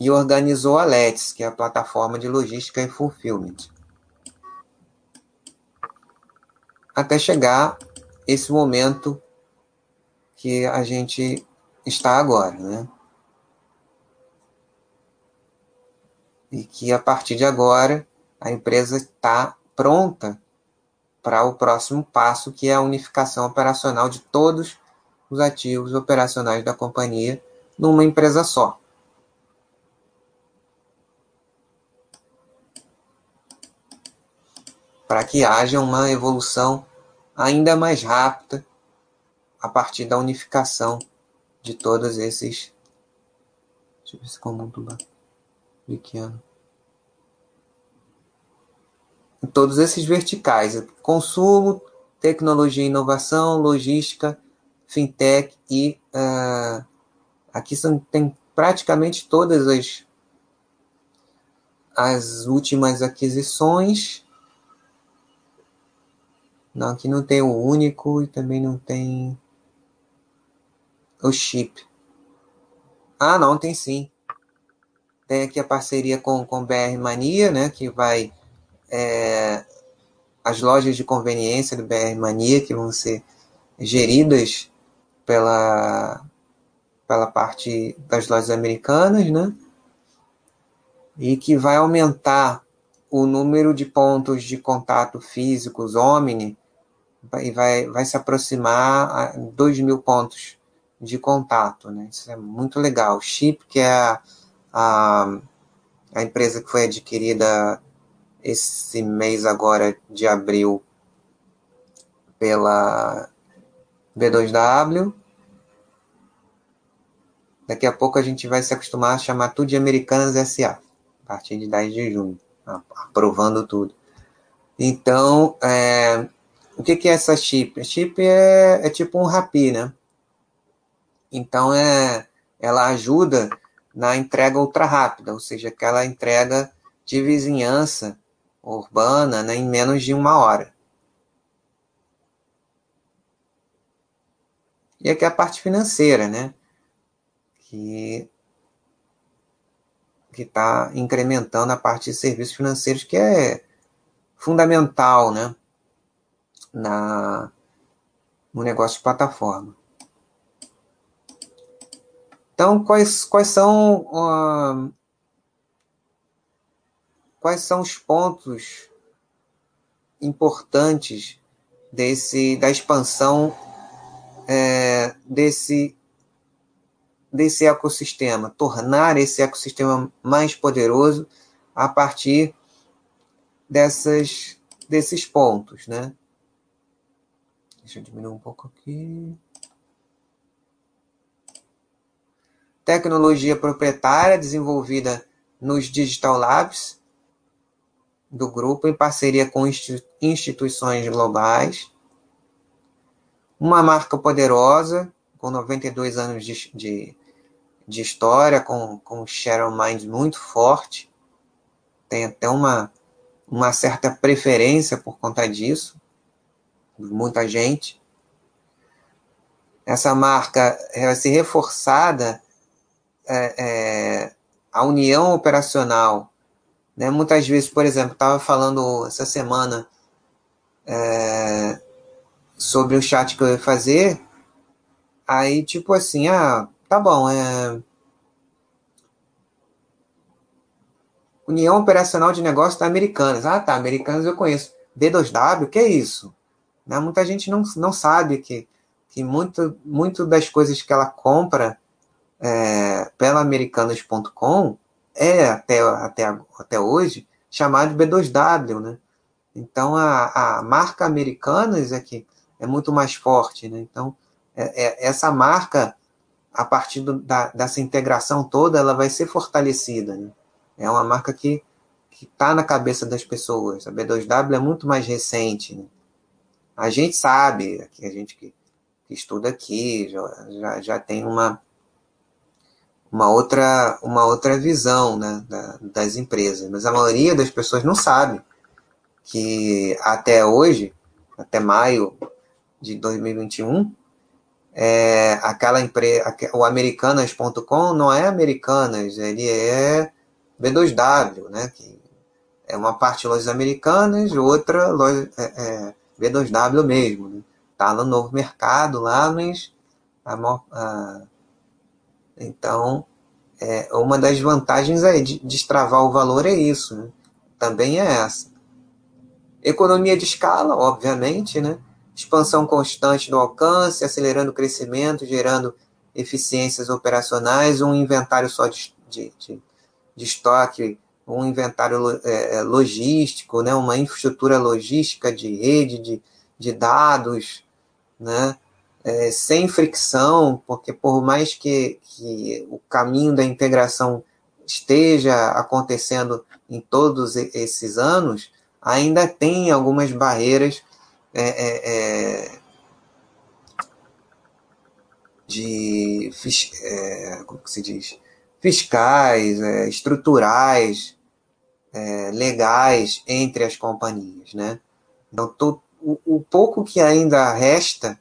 e organizou a Let's, que é a plataforma de logística e fulfillment. Até chegar esse momento que a gente está agora, né? E que a partir de agora a empresa está pronta para o próximo passo, que é a unificação operacional de todos os ativos operacionais da companhia numa empresa só. para que haja uma evolução ainda mais rápida a partir da unificação de todos esses. Deixa eu ver se muito pequeno. Todos esses verticais: consumo, tecnologia e inovação, logística, fintech e uh, aqui são, tem praticamente todas as, as últimas aquisições. Não, aqui não tem o único e também não tem o chip. Ah, não, tem sim. Tem aqui a parceria com, com BR Mania, né, que vai é, as lojas de conveniência do BR Mania, que vão ser geridas pela, pela parte das lojas americanas, né? E que vai aumentar o número de pontos de contato físicos Omni e vai, vai se aproximar a 2 mil pontos de contato, né? Isso é muito legal. Chip, que é a, a, a empresa que foi adquirida esse mês agora de abril pela B2W. Daqui a pouco a gente vai se acostumar a chamar tudo de Americanas SA, a partir de 10 de junho, aprovando tudo. Então, é, o que, que é essa chip? A chip é, é tipo um Rappi, né? Então, é, ela ajuda na entrega ultra rápida, ou seja, aquela entrega de vizinhança urbana né, em menos de uma hora. E aqui a parte financeira, né? Que que está incrementando a parte de serviços financeiros, que é fundamental, né? Na, no negócio de plataforma. Então, quais, quais são uh, quais são os pontos importantes desse da expansão é, desse desse ecossistema, tornar esse ecossistema mais poderoso a partir dessas desses pontos, né? Deixa eu diminuir um pouco aqui. Tecnologia proprietária desenvolvida nos Digital Labs do grupo em parceria com instituições globais. Uma marca poderosa, com 92 anos de, de, de história, com, com share of mind muito forte. Tem até uma, uma certa preferência por conta disso, muita gente. Essa marca vai ser reforçada, é, é, a união operacional né? Muitas vezes, por exemplo, estava falando essa semana é, sobre o chat que eu ia fazer, aí tipo assim, ah, tá bom, é... União Operacional de Negócios da Americanas. Ah, tá, Americanas eu conheço. B2W, o que é isso? Né? Muita gente não, não sabe que, que muito, muito das coisas que ela compra é, pela americanas.com é até, até, até hoje chamado de B2W, né? Então a, a marca Americanas é que é muito mais forte, né? Então é, é, essa marca a partir do, da, dessa integração toda ela vai ser fortalecida, né? É uma marca que que está na cabeça das pessoas. A B2W é muito mais recente. Né? A gente sabe, a gente que, que estuda aqui, já, já, já tem uma, uma outra, uma outra visão né, da, das empresas. Mas a maioria das pessoas não sabe que até hoje, até maio de 2021, é, aquela empresa, o Americanas.com não é Americanas, ele é B2W, né? Que é uma parte lojas americanas, outra loja é, é B2W mesmo. Né? Tá no novo mercado lá, mas a, a então, é, uma das vantagens aí de destravar o valor é isso, né? também é essa. Economia de escala, obviamente, né? expansão constante do alcance, acelerando o crescimento, gerando eficiências operacionais, um inventário só de, de, de, de estoque um inventário é, logístico, né, uma infraestrutura logística de rede, de, de dados, né, é, sem fricção, porque por mais que, que o caminho da integração esteja acontecendo em todos esses anos, ainda tem algumas barreiras é, é, é de é, como se diz fiscais, é, estruturais, legais entre as companhias, né? Então, to, o, o pouco que ainda resta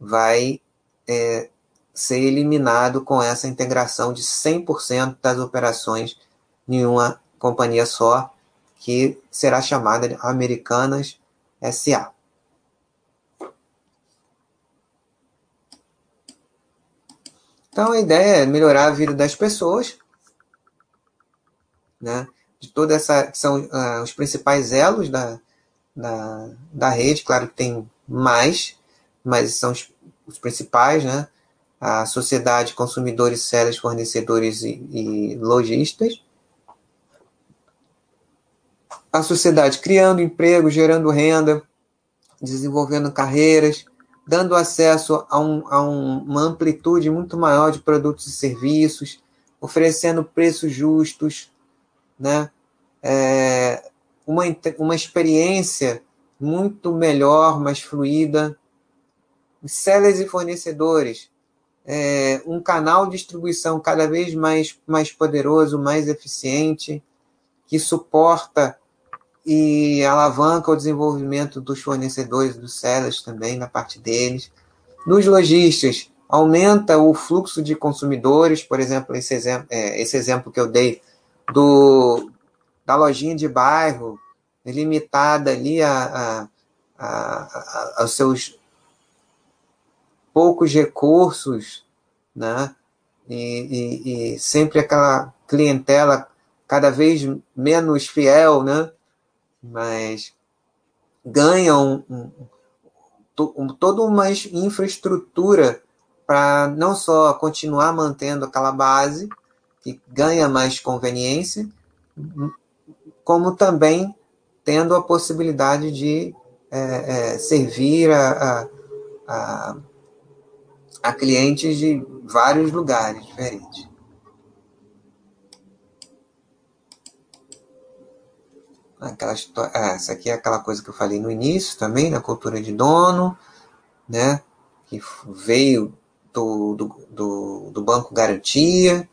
vai é, ser eliminado com essa integração de 100% das operações em uma companhia só, que será chamada de Americanas SA. Então a ideia é melhorar a vida das pessoas, né? De toda essa que são uh, os principais elos da, da, da rede, claro que tem mais, mas são os, os principais, né? A sociedade, consumidores, sellers, fornecedores e, e lojistas. A sociedade criando emprego, gerando renda, desenvolvendo carreiras, dando acesso a, um, a um, uma amplitude muito maior de produtos e serviços, oferecendo preços justos, né? É, uma, uma experiência muito melhor, mais fluida, sellers e fornecedores, é, um canal de distribuição cada vez mais, mais poderoso, mais eficiente, que suporta e alavanca o desenvolvimento dos fornecedores, dos sellers também, na parte deles. Nos lojistas, aumenta o fluxo de consumidores, por exemplo, esse exemplo, é, esse exemplo que eu dei do, da lojinha de bairro, limitada ali a, a, a, a aos seus poucos recursos, né? E, e, e, sempre aquela clientela cada vez menos fiel, né? Mas ganham um, um, toda uma infraestrutura para não só continuar mantendo aquela base, que ganha mais conveniência, como também tendo a possibilidade de é, é, servir a, a, a clientes de vários lugares diferentes. Aquela ah, essa aqui é aquela coisa que eu falei no início também, na cultura de dono, né? Que veio do, do, do, do Banco Garantia,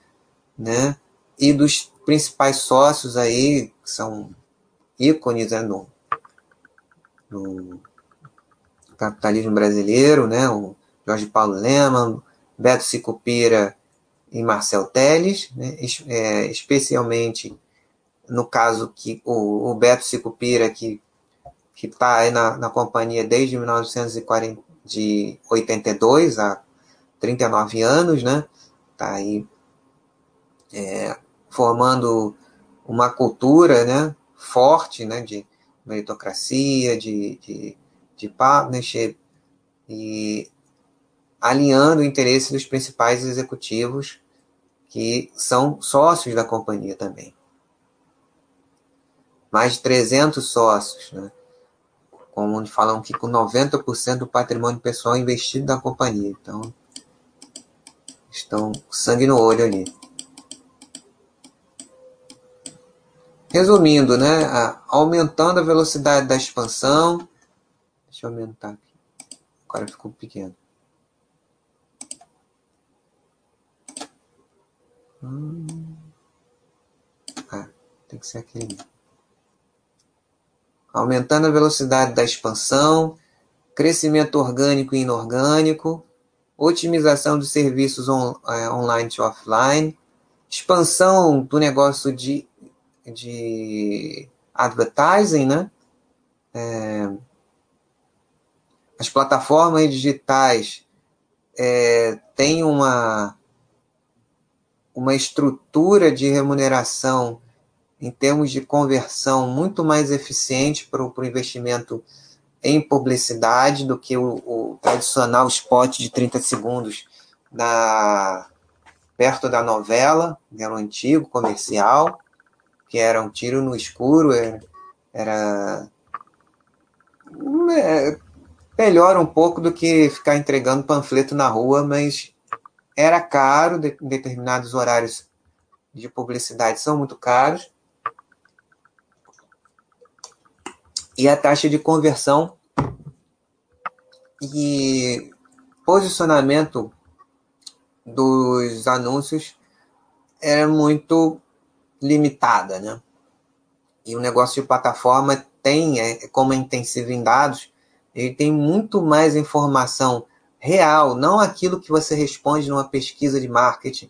né? E dos principais sócios aí, que são ícones né, no capitalismo brasileiro, né? O Jorge Paulo Leman, Beto Sicupira e Marcel Teles, né? É, especialmente no caso que o, o Beto Sicupira, que está aí na, na companhia desde 1982, há 39 anos, né? Está aí é, formando uma cultura né, forte né, de meritocracia, de, de, de partnership, e alinhando o interesse dos principais executivos que são sócios da companhia também. Mais de 300 sócios, né? como falam que com 90% do patrimônio pessoal investido na companhia. Então, estão sangue no olho ali. Resumindo, né? Aumentando a velocidade da expansão. Deixa eu aumentar aqui. Agora ficou pequeno. Hum. Ah, tem que ser aquele. Aumentando a velocidade da expansão, crescimento orgânico e inorgânico, otimização dos serviços on, é, online to offline, expansão do negócio de, de advertising, né? É, as plataformas digitais é, têm uma uma estrutura de remuneração em termos de conversão muito mais eficiente para o investimento em publicidade do que o, o, tradicional spot de 30 segundos na, perto da novela, que era o antigo comercial. que era um tiro no escuro, era, era é, melhor um pouco do que ficar entregando panfleto na rua, mas era caro, de, determinados horários de publicidade são muito caros. E a taxa de conversão e posicionamento dos anúncios era muito limitada, né? E o negócio de plataforma tem, é, como é intensivo em dados, ele tem muito mais informação real, não aquilo que você responde numa pesquisa de marketing,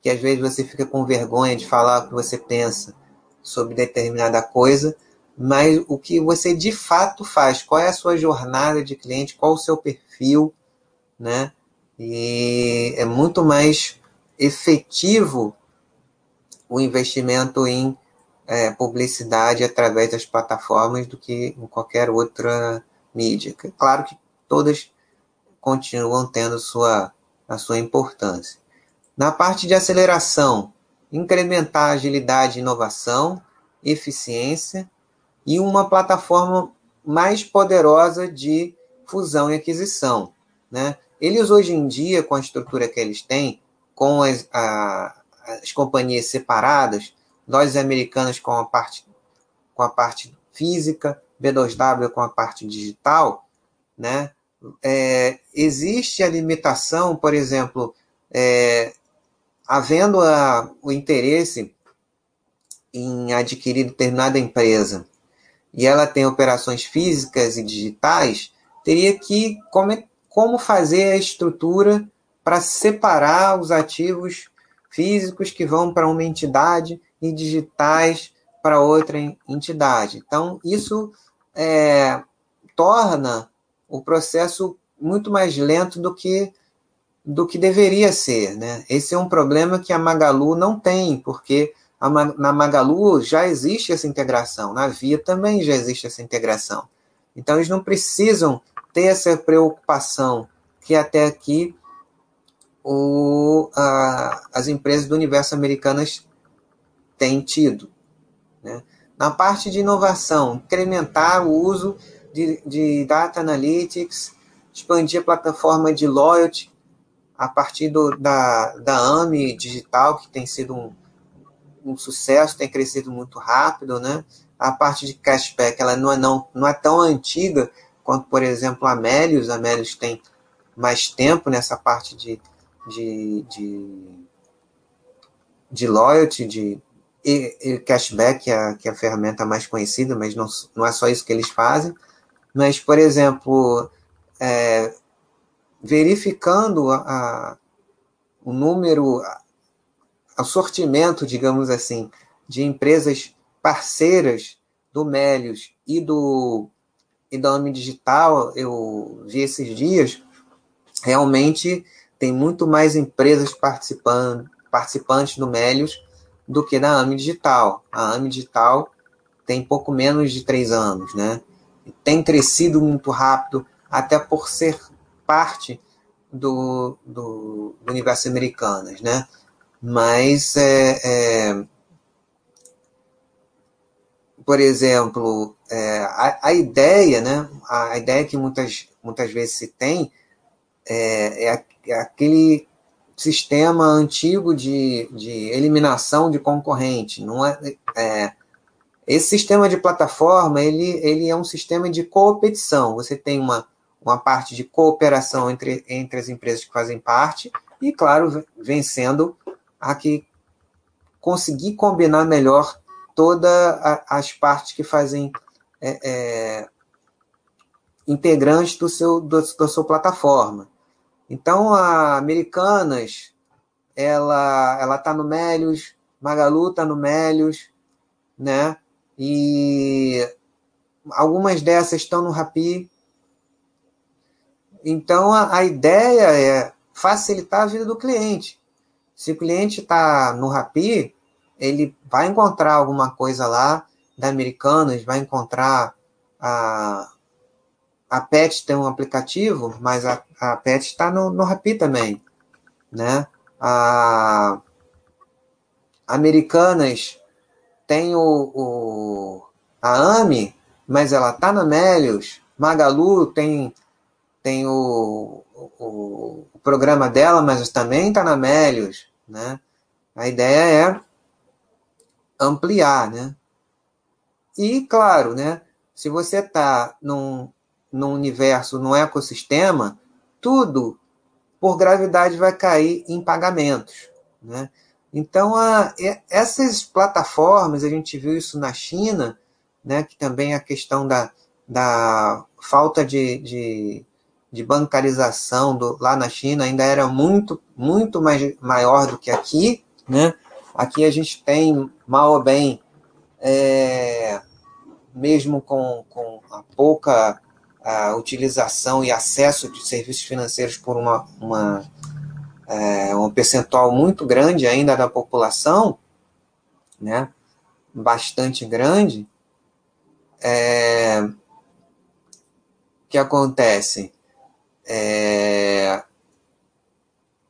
que às vezes você fica com vergonha de falar o que você pensa sobre determinada coisa, mas o que você de fato faz, qual é a sua jornada de cliente, qual o seu perfil, né? E é muito mais efetivo o investimento em é, publicidade através das plataformas do que em qualquer outra mídia. Claro que todas continuam tendo sua, a sua importância. Na parte de aceleração, incrementar agilidade inovação, eficiência e uma plataforma mais poderosa de fusão e aquisição. Né? Eles hoje em dia, com a estrutura que eles têm, com as, a, as companhias separadas, nós americanos com a parte com a parte física, B2W com a parte digital, né? É, existe a limitação, por exemplo, é, havendo a, o interesse em adquirir determinada empresa e ela tem operações físicas e digitais, teria que como, como fazer a estrutura para separar os ativos físicos que vão para uma entidade e digitais para outra entidade. Então, isso é, torna o processo muito mais lento do que do que deveria ser, né? Esse é um problema que a Magalu não tem, porque a, na Magalu já existe essa integração, na Via também já existe essa integração. Então eles não precisam ter essa preocupação que até aqui o, a, as empresas do universo americanas têm tido. Né? Na parte de inovação, incrementar o uso de, de data analytics, expandir a plataforma de loyalty a partir do, da, da AMI digital, que tem sido um, um sucesso, tem crescido muito rápido, né? A parte de cashback, ela não é, não, não é tão antiga quanto, por exemplo, a Melius. A Melius tem mais tempo nessa parte de, de, de, de loyalty, de e, e cashback, que é, que é a ferramenta mais conhecida, mas não, não é só isso que eles fazem. Mas, por exemplo, é, verificando a, a, o número, o sortimento, digamos assim, de empresas parceiras do Melios e do e da AMI Digital, eu vi esses dias, realmente tem muito mais empresas participando, participantes do Melios do que na AMI Digital. A AMI Digital tem pouco menos de três anos, né? Tem crescido muito rápido, até por ser parte do, do, do universo americanas, né? Mas, é, é, por exemplo, é, a, a, ideia, né? A, a, ideia que muitas, muitas vezes se tem é, é, é aquele sistema antigo de, de eliminação de concorrente. Não é, é, esse sistema de plataforma ele, ele é um sistema de competição. Você tem uma, uma parte de cooperação entre, entre as empresas que fazem parte e, claro, vencendo a que conseguir combinar melhor todas as partes que fazem é, é, integrantes do seu, do, da sua plataforma. Então, a Americanas, ela ela está no Melios, Magalu está no Melios, né? E algumas dessas estão no Rapi. Então, a, a ideia é facilitar a vida do cliente. Se o cliente está no Rapi, ele vai encontrar alguma coisa lá da Americanas, vai encontrar a, a Pet tem um aplicativo, mas a, a Pet está no, no Rappi também, né? A Americanas tem o, o a AMI, mas ela está na Melios. Magalu tem, tem o, o, o programa dela, mas também está na Melios. Né? A ideia é ampliar. Né? E, claro, né, se você está num, num universo, num ecossistema, tudo por gravidade vai cair em pagamentos. Né? Então, a, essas plataformas, a gente viu isso na China, né, que também a questão da, da falta de, de, de bancarização do, lá na China ainda era muito, muito mais, maior do que aqui. Né? Aqui a gente tem, mal ou bem, é, mesmo com, com a pouca a utilização e acesso de serviços financeiros por uma, uma, é, um percentual muito grande ainda da população, né, bastante grande, é, que acontece? É,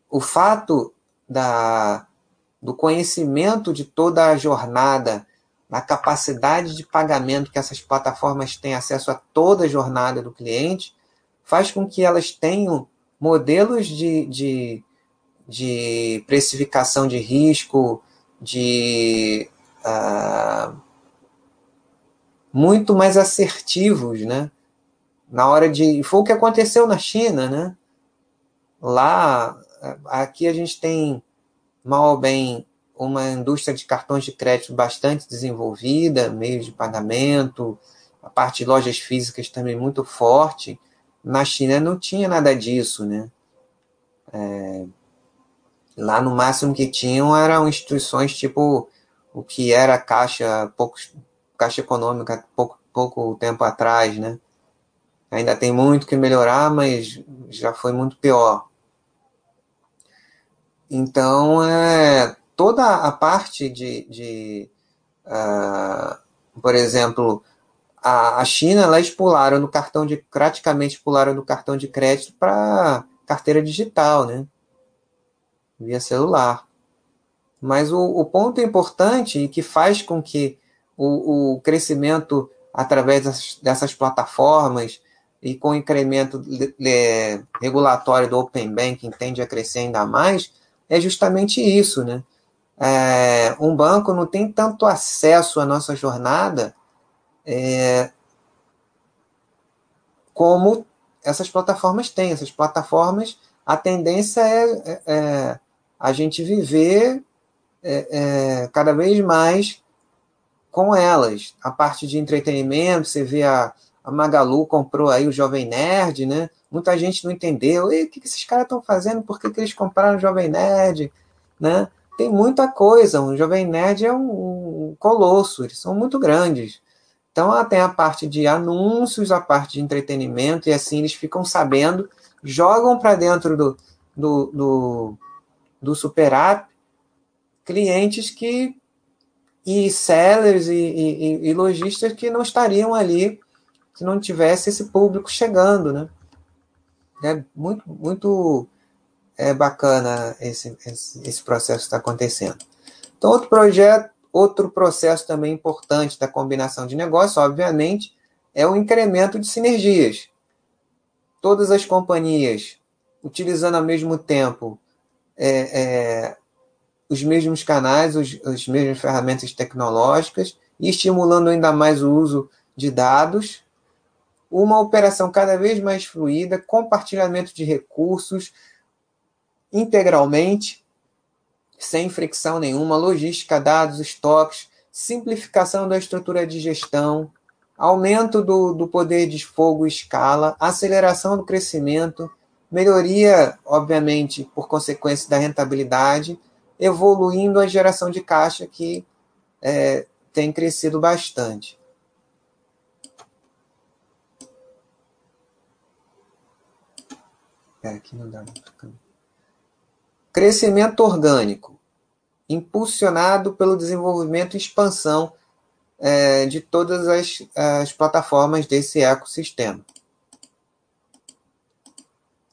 o fato da, do conhecimento de toda a jornada na capacidade de pagamento que essas plataformas têm acesso a toda a jornada do cliente, faz com que elas tenham modelos de, de, de precificação de risco, de uh, muito mais assertivos, né? Na hora de. Foi o que aconteceu na China, né? Lá, aqui a gente tem mal ou bem uma indústria de cartões de crédito bastante desenvolvida, meios de pagamento, a parte de lojas físicas também muito forte. Na China não tinha nada disso, né? É, lá no máximo que tinham eram instituições tipo o que era caixa, pouco, caixa econômica pouco, pouco tempo atrás, né? Ainda tem muito que melhorar, mas já foi muito pior. Então, é, toda a parte de, de uh, por exemplo, a, a China, elas pularam no cartão de, praticamente pularam no cartão de crédito para carteira digital, né? Via celular. Mas o, o ponto importante e que faz com que o, o crescimento através dessas, dessas plataformas e com o incremento regulatório do Open Banking tende a crescer ainda mais, é justamente isso, né? é, um banco não tem tanto acesso à nossa jornada é, como essas plataformas têm. Essas plataformas, a tendência é, é, é a gente viver é, é, cada vez mais com elas. A parte de entretenimento, você vê a, a Magalu comprou aí o Jovem Nerd, né? Muita gente não entendeu. E o que, esses caras estão fazendo? Por que, que eles compraram o Jovem Nerd? Né? tem muita coisa. Um Jovem Nerd é um, um colosso, eles são muito grandes. Então, tem a parte de anúncios, a parte de entretenimento, e assim eles ficam sabendo, jogam para dentro do, do, do, do Super App clientes que e sellers e, e, e lojistas que não estariam ali se não tivesse esse público chegando, né? É muito, muito é bacana esse, esse, esse processo está acontecendo. Então, outro projeto, outro processo também importante da combinação de negócios, obviamente, é o incremento de sinergias. Todas as companhias utilizando ao mesmo tempo é, é, os mesmos canais, os, as mesmas ferramentas tecnológicas e estimulando ainda mais o uso de dados, uma operação cada vez mais fluida, compartilhamento de recursos, integralmente, sem fricção nenhuma, logística, dados, estoques, simplificação da estrutura de gestão, aumento do, do poder de fogo e escala, aceleração do crescimento, melhoria, obviamente, por consequência da rentabilidade, evoluindo a geração de caixa que é, tem crescido bastante. É, aqui não dá. Crescimento orgânico, impulsionado pelo desenvolvimento e expansão é, de todas as, as plataformas desse ecossistema.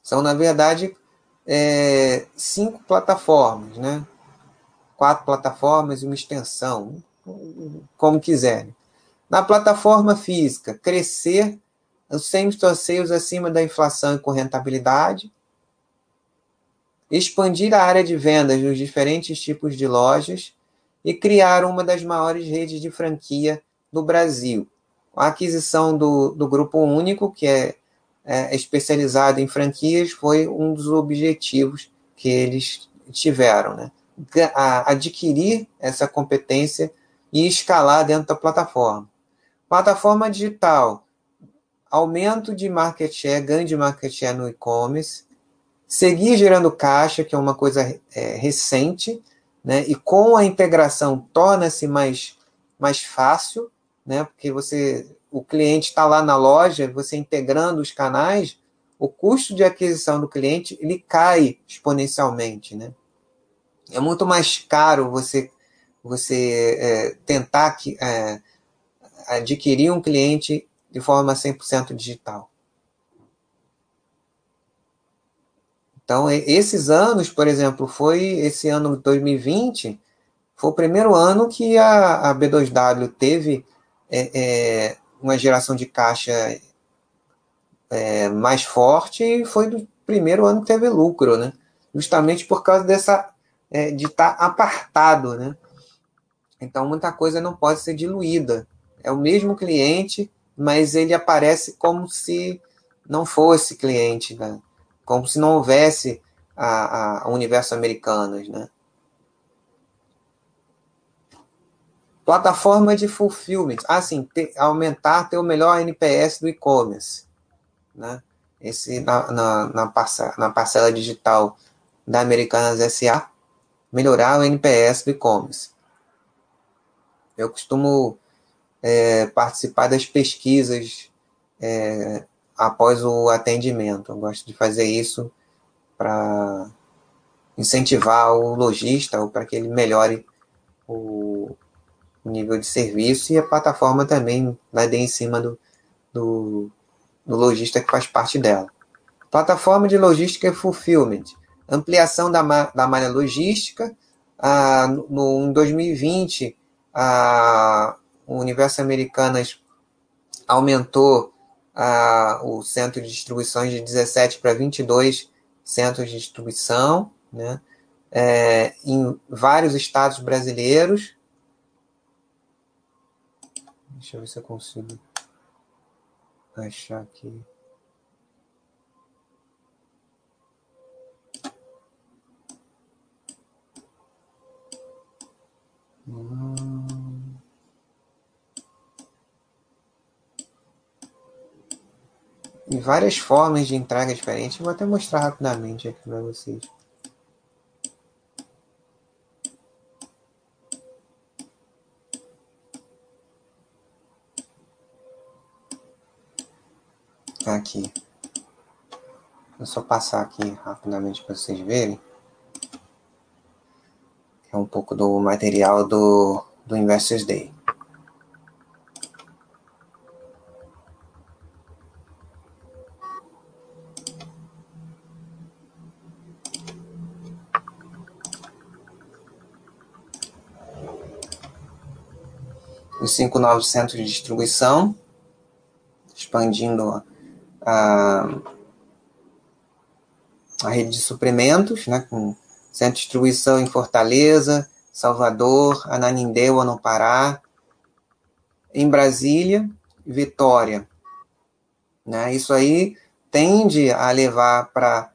São, na verdade, é, cinco plataformas, né? quatro plataformas e uma extensão. como quiserem. Na plataforma física, crescer os sales acima da inflação e com rentabilidade, expandir a área de vendas nos diferentes tipos de lojas e criar uma das maiores redes de franquia no Brasil. A aquisição do, do Grupo Único, que é, é especializado em franquias, foi um dos objetivos que eles tiveram. Né? Adquirir essa competência e escalar dentro da plataforma. Plataforma digital, aumento de market share, ganho de market share no e-commerce, seguir gerando caixa, que é uma coisa é, recente, né? e com a integração torna-se mais, mais fácil, né? porque você o cliente está lá na loja, você integrando os canais, o custo de aquisição do cliente ele cai exponencialmente. Né? É muito mais caro você, você é, tentar que, é, adquirir um cliente de forma 100% digital. Então, esses anos, por exemplo, foi esse ano 2020, foi o primeiro ano que a, a B2W teve é, é, uma geração de caixa é, mais forte e foi do primeiro ano que teve lucro, né? Justamente por causa dessa é, de estar tá apartado, né? Então muita coisa não pode ser diluída. É o mesmo cliente, mas ele aparece como se não fosse cliente, né? como se não houvesse a, a universo americanas, né? Plataforma de fulfillment, assim, ter, aumentar, ter o melhor NPS do e-commerce, né? Esse na, na, na, parcela, na parcela digital da Americanas SA, melhorar o NPS do e-commerce. Eu costumo é, participar das pesquisas é, após o atendimento. Eu gosto de fazer isso para incentivar o lojista ou para que ele melhore o, o, nível de serviço e a plataforma também vai dar em cima do, do, do lojista que faz parte dela. Plataforma de logística e fulfillment. Ampliação da, da malha logística. Ah, no, em 2020, a, o Universo Americanas aumentou a, o centro de distribuição de 17 para 22 centros de distribuição, né? É, em vários estados brasileiros. Deixa eu ver se eu consigo achar aqui. Hum. e várias formas de entrega diferentes. Vou até mostrar rapidamente aqui para vocês. Aqui. Vou só passar aqui rapidamente para vocês verem. É um pouco do material do, do Investors Day. os cinco novos centros de distribuição, expandindo a, a rede de suprimentos, né, com centro de distribuição em Fortaleza, Salvador, Ananindeua, no Pará, em Brasília, Vitória. Né? Isso aí tende a levar para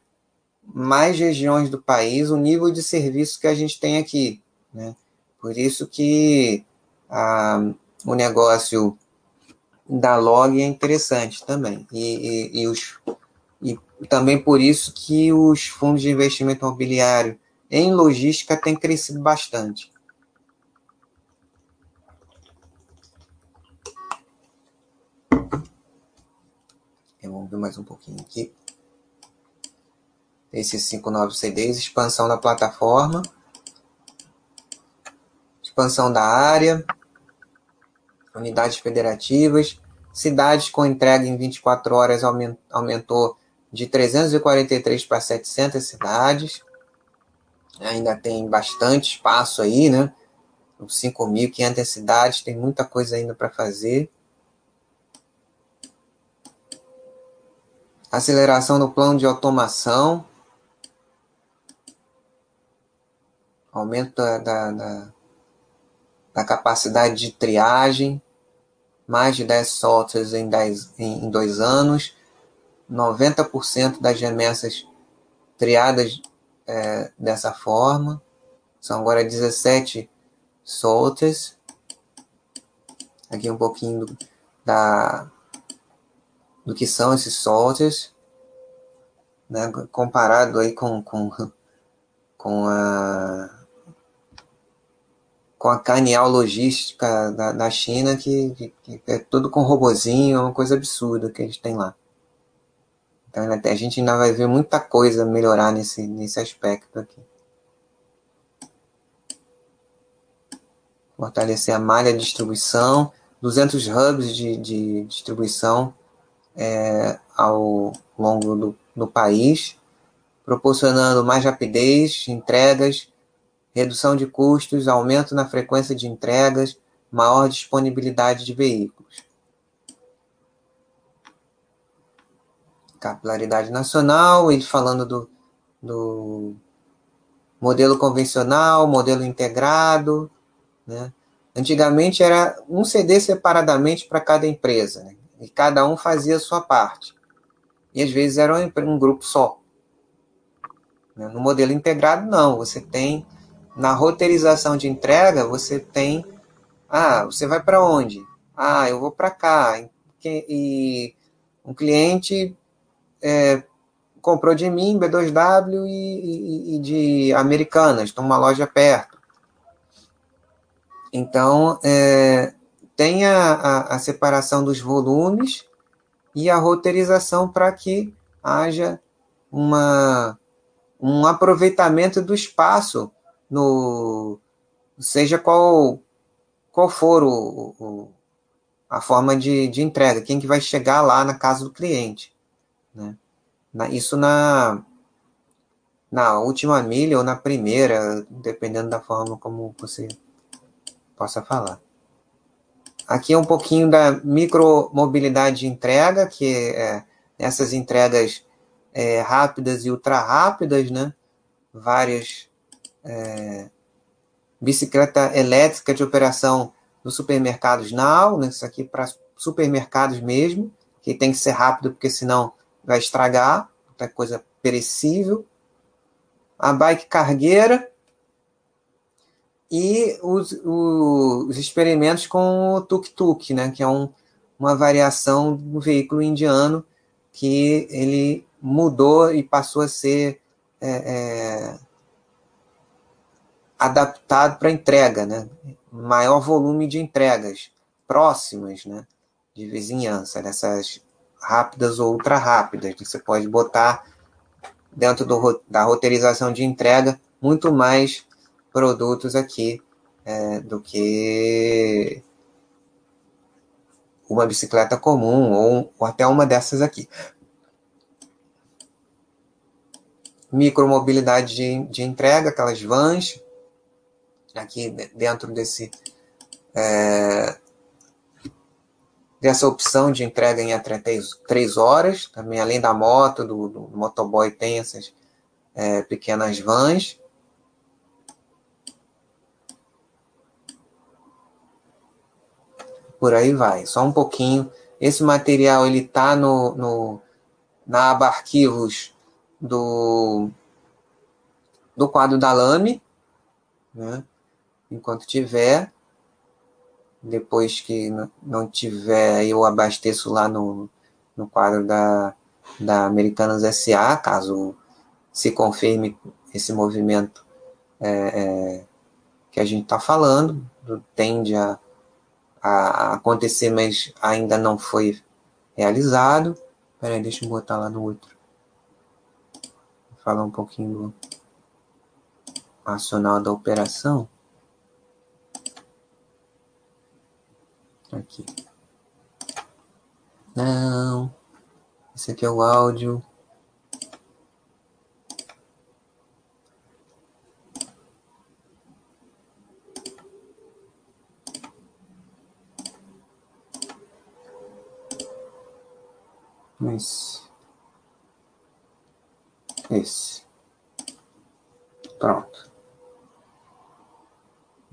mais regiões do país o nível de serviço que a gente tem aqui. Né? Por isso que a, o negócio da log é interessante também. E, e, e, os, e também por isso que os fundos de investimento imobiliário em logística têm crescido bastante. Vou ver mais um pouquinho aqui. Esses 59 CDs, expansão da plataforma, expansão da área, unidades federativas, cidades com entrega em 24 horas aumentou de 343 para 700 cidades. Ainda tem bastante espaço aí, né? 5.500 cidades, tem muita coisa ainda para fazer. Aceleração no plano de automação. Aumento da, da, da, da capacidade de triagem. Mais de 10 softwares em, 10, em, em dois anos. 90% das remessas triadas é, dessa forma. São agora 17 soltas. Aqui um pouquinho do, da, do que são esses soltas, né, comparado aí com, com, com a com a caneal logística da, da China, que, que, é tudo com robozinho, é uma coisa absurda que eles têm lá. Então a gente ainda vai ver muita coisa melhorar nesse, nesse aspecto aqui. Fortalecer a malha de distribuição, 200 hubs de, de distribuição é, ao longo do, do país, proporcionando mais rapidez, entregas, redução de custos, aumento na frequência de entregas, maior disponibilidade de veículos. Capilaridade nacional, ele falando do, do modelo convencional, modelo integrado. Né? Antigamente era um CD separadamente para cada empresa. Né? E cada um fazia a sua parte. E às vezes era um, um grupo só. Né? No modelo integrado, não. Você tem, na roteirização de entrega, você tem. Ah, você vai para onde? Ah, eu vou para cá. E um cliente é, comprou de mim, B2W e, e, e de Americanas, tem uma loja perto. Então, é, tem a, a, a separação dos volumes e a roteirização para que haja uma, um aproveitamento do espaço no seja qual qual for o, o, a forma de, de entrega, quem que vai chegar lá na casa do cliente, né? Na, isso na na última milha ou na primeira, dependendo da forma como você possa falar. Aqui é um pouquinho da micromobilidade de entrega, que é essas entregas é, rápidas e ultra rápidas, né? Várias é, bicicleta elétrica de operação nos supermercados Now, né? Isso aqui para supermercados mesmo, que tem que ser rápido porque senão vai estragar, é coisa perecível. A bike cargueira, e os, os experimentos com o tuk-tuk, né, que é um, uma variação do veículo indiano que ele mudou e passou a ser é, é, adaptado para entrega, né? maior volume de entregas próximas né? de vizinhança, dessas rápidas ou ultra rápidas. Você pode botar dentro do, da roteirização de entrega muito mais produtos aqui é, do que uma bicicleta comum ou, ou até uma dessas aqui. Micromobilidade de, de entrega, aquelas vans, aqui dentro desse é, dessa opção de entrega em até 3 horas, também além da moto, do, do motoboy tem essas é, pequenas vans. por aí vai. Só um pouquinho. Esse material ele está no, no, na aba arquivos do, do quadro da Lame, né? Enquanto tiver. Depois que não tiver, eu abasteço lá no, no quadro da, da Americanas SA, caso se confirme esse movimento é, é, que a gente está falando, tende a a acontecer, mas ainda não foi realizado. Espera aí, deixa eu botar lá no outro. Falar um pouquinho do racional da operação. Aqui. Não. Esse aqui é o áudio. Esse. Esse. Pronto.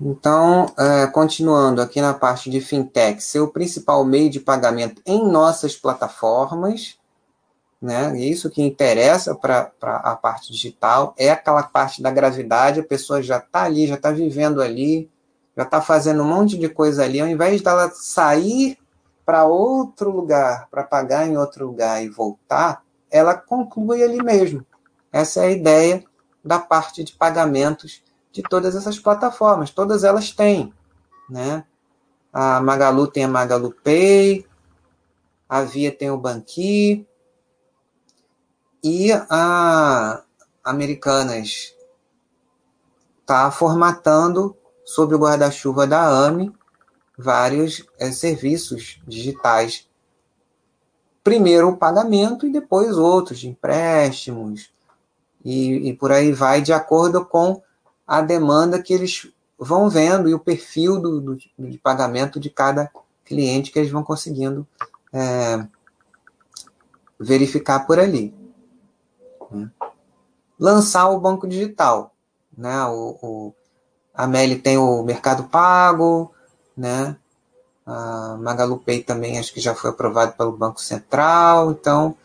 Então, é, continuando aqui na parte de fintech, seu principal meio de pagamento em nossas plataformas, né? Isso que interessa para a parte digital é aquela parte da gravidade, a pessoa já está ali, já está vivendo ali, já está fazendo um monte de coisa ali, ao invés dela sair para outro lugar, para pagar em outro lugar e voltar, ela conclui ali mesmo. Essa é a ideia da parte de pagamentos de todas essas plataformas. Todas elas têm, né? A Magalu tem a Magalu Pay, a Via tem o Banqui e a Americanas está formatando sob o guarda-chuva da AME vários é, serviços digitais. Primeiro o pagamento e depois outros, de empréstimos, e, e por aí vai, de acordo com a demanda que eles vão vendo e o perfil do, do de pagamento de cada cliente que eles vão conseguindo é, verificar por ali. Né? Lançar o banco digital. Né? O, o, a Meli tem o Mercado Pago, né? A Magalu Pay também acho que já foi aprovado pelo Banco Central, então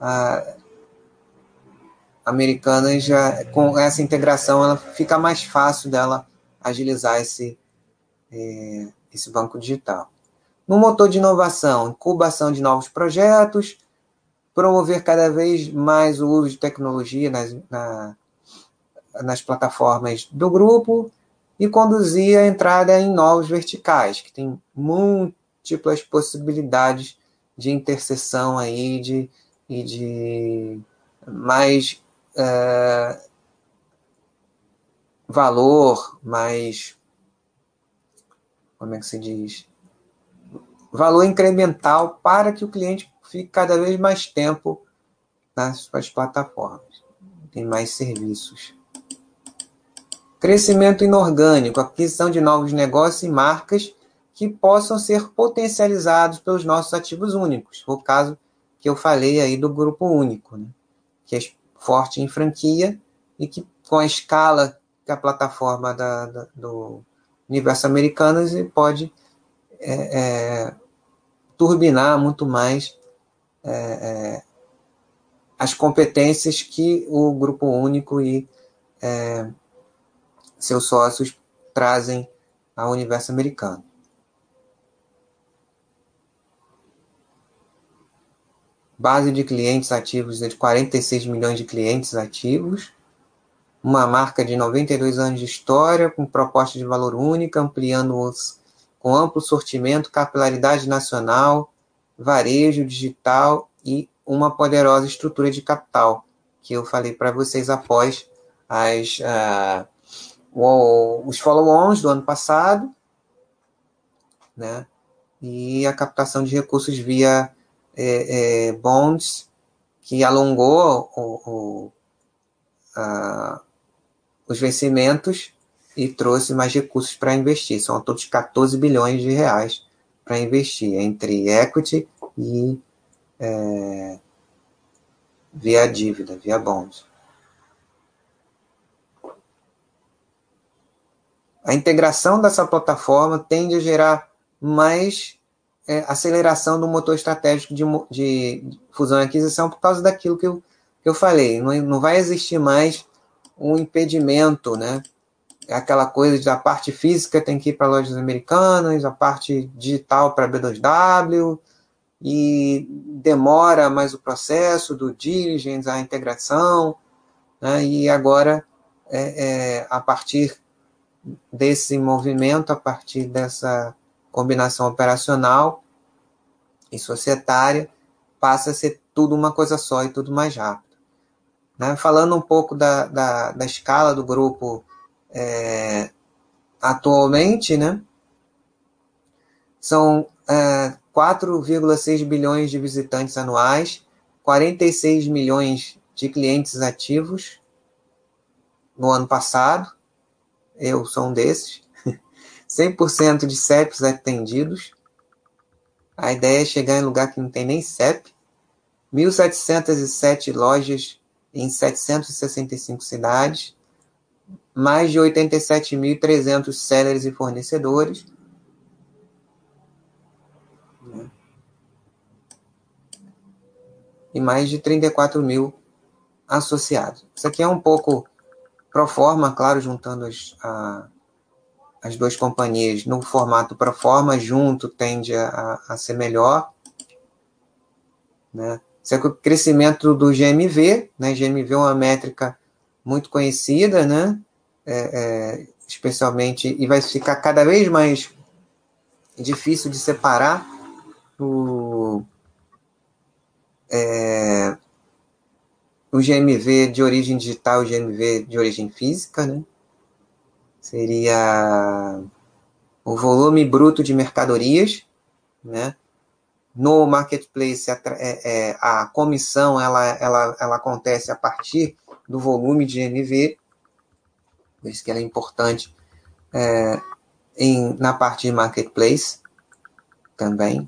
a, americana já com essa integração ela fica mais fácil dela agilizar esse é, esse banco digital. No motor de inovação, incubação de novos projetos, promover cada vez mais o uso de tecnologia nas, na, nas plataformas do grupo e conduzir a entrada em novos verticais, que tem múltiplas possibilidades de interseção aí de, e de mais é, valor, mais. Como é que se diz? Valor incremental para que o cliente fique cada vez mais tempo nas suas plataformas. Tem mais serviços. Crescimento inorgânico, aquisição de novos negócios e marcas que possam ser potencializados pelos nossos ativos únicos. O caso que eu falei aí do grupo único, né? que as forte em franquia e que com a escala que a plataforma da, da, do universo americano pode é, é, turbinar muito mais é, é, as competências que o grupo único e é, seus sócios trazem ao universo americano. Base de clientes ativos de 46 milhões de clientes ativos, uma marca de 92 anos de história, com proposta de valor única, ampliando-os com amplo sortimento, capilaridade nacional, varejo digital e uma poderosa estrutura de capital, que eu falei para vocês após as, uh, os follow-ons do ano passado, né? E a captação de recursos via é, é, bonds que alongou o, o, a, os vencimentos e trouxe mais recursos para investir. São todos 14 bilhões de reais para investir entre equity e é, via dívida, via bonds. A integração dessa plataforma tende a gerar mais é, aceleração do motor estratégico de, de, fusão e aquisição por causa daquilo que eu, que eu falei. Não, não vai existir mais um impedimento, né? É aquela coisa da parte física tem que ir para lojas americanas, a parte digital para B2W, e demora mais o processo do diligence, a integração, né? e agora, é, é, a partir desse movimento, a partir dessa combinação operacional e societária, passa a ser tudo uma coisa só e tudo mais rápido. Né? Falando um pouco da, da, da escala do grupo é, atualmente, né? são é, 4,6 bilhões de visitantes anuais, 46 milhões de clientes ativos no ano passado. Eu sou um desses. 100% de CEPs atendidos. A ideia é chegar em lugar que não tem nem CEP. 1.707 lojas em 765 cidades, mais de 87.300 sellers e fornecedores. E mais de 34 mil associados. Isso aqui é um pouco pro forma, claro, juntando as, a, as duas companhias no formato pro forma, junto tende a, a ser melhor. Né? Isso é o crescimento do GMV, né? GMV é uma métrica muito conhecida, né? É, é, especialmente, e vai ficar cada vez mais difícil de separar o, é, o GMV de origem digital e o GMV de origem física, né? Seria o volume bruto de mercadorias, né? No marketplace, a, é, é, a comissão ela, ela, ela acontece a partir do volume de GMV, por isso que ela é importante é, em, na parte de marketplace também.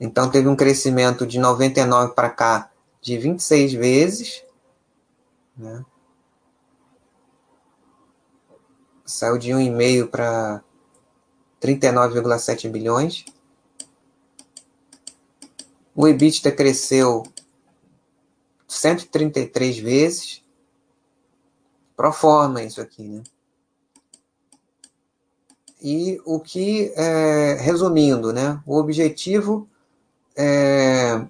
Então, teve um crescimento de 99 para cá de 26 vezes. Né? Saiu de 1,5 para 39,7 bilhões. O EBITDA cresceu 133 vezes. Pro forma isso aqui, né? E o que, é, resumindo, né? O objetivo é,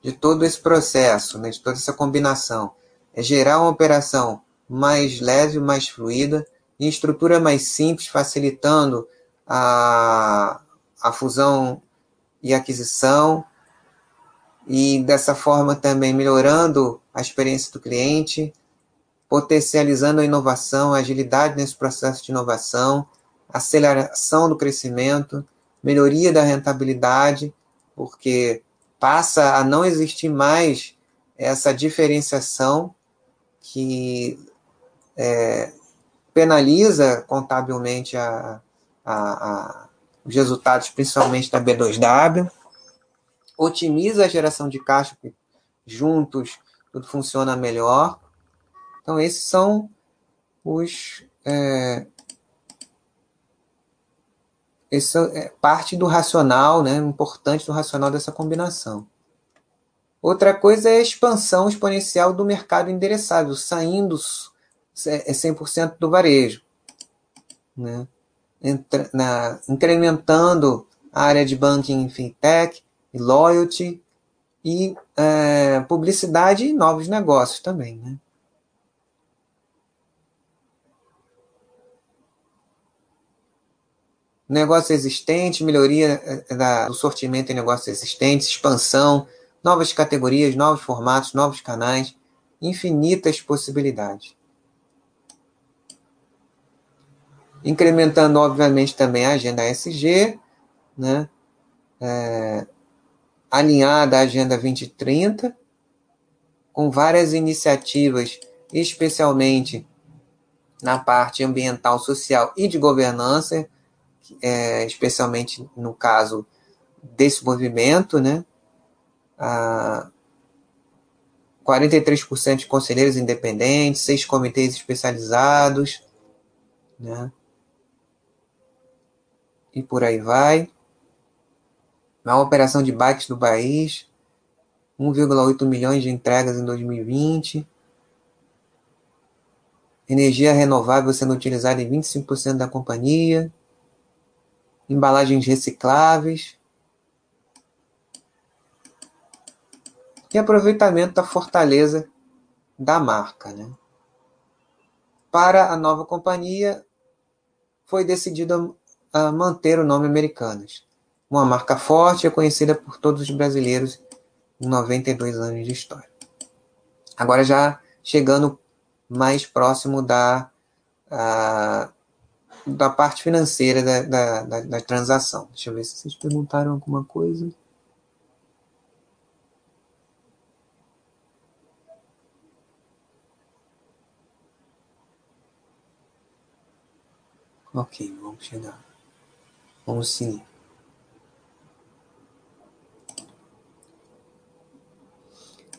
de todo esse processo, né, de toda essa combinação, é gerar uma operação mais leve, mais fluida, em estrutura mais simples, facilitando a, a fusão e aquisição, e dessa forma também melhorando a experiência do cliente, potencializando a inovação, a agilidade nesse processo de inovação, aceleração do crescimento, melhoria da rentabilidade, porque passa a não existir mais essa diferenciação que é, penaliza contabilmente a, a, a os resultados, principalmente da B2W, otimiza a geração de caixa, juntos tudo funciona melhor. Então, esses são os. É, esse é parte do racional, né, importante do racional dessa combinação. Outra coisa é a expansão exponencial do mercado endereçável, saindo é 100% do varejo. Né? na, incrementando a área de banking fintech e loyalty e é, publicidade e novos negócios também, né? Negócio existente, melhoria é, da, do sortimento em negócios existentes, expansão, novas categorias, novos formatos, novos canais, infinitas possibilidades. Incrementando, obviamente, também a agenda SG, né? É, alinhada à Agenda 2030, com várias iniciativas, especialmente na parte ambiental, social e de governança, é, especialmente no caso desse movimento, né? Ah, 43% de conselheiros independentes, seis comitês especializados, né? E por aí vai. Na operação de bikes do país, 1,8 milhões de entregas em 2020. Energia renovável sendo utilizada em 25% da companhia. Embalagens recicláveis. E aproveitamento da fortaleza da marca. Né? Para a nova companhia, foi decidido a manter o nome Americanas. Uma marca forte e conhecida por todos os brasileiros em 92 anos de história. Agora já chegando mais próximo da, a, da parte financeira da, da, da, da transação. Deixa eu ver se vocês perguntaram alguma coisa. Ok, vamos chegar. Seguir.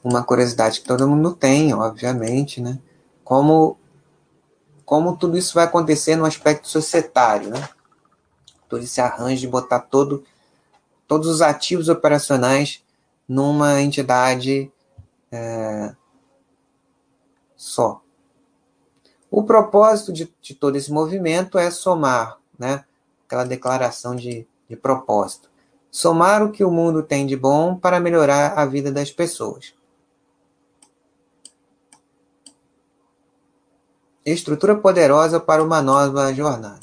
uma curiosidade que todo mundo tem, obviamente, né? Como, como tudo isso vai acontecer no aspecto societário, né? Todo esse arranjo de botar todo, todos os ativos operacionais numa entidade é, só. O propósito de, de, todo esse movimento é somar, né? Aquela declaração de, de propósito. Somar o que o mundo tem de bom para melhorar a vida das pessoas. Estrutura poderosa para uma nova jornada.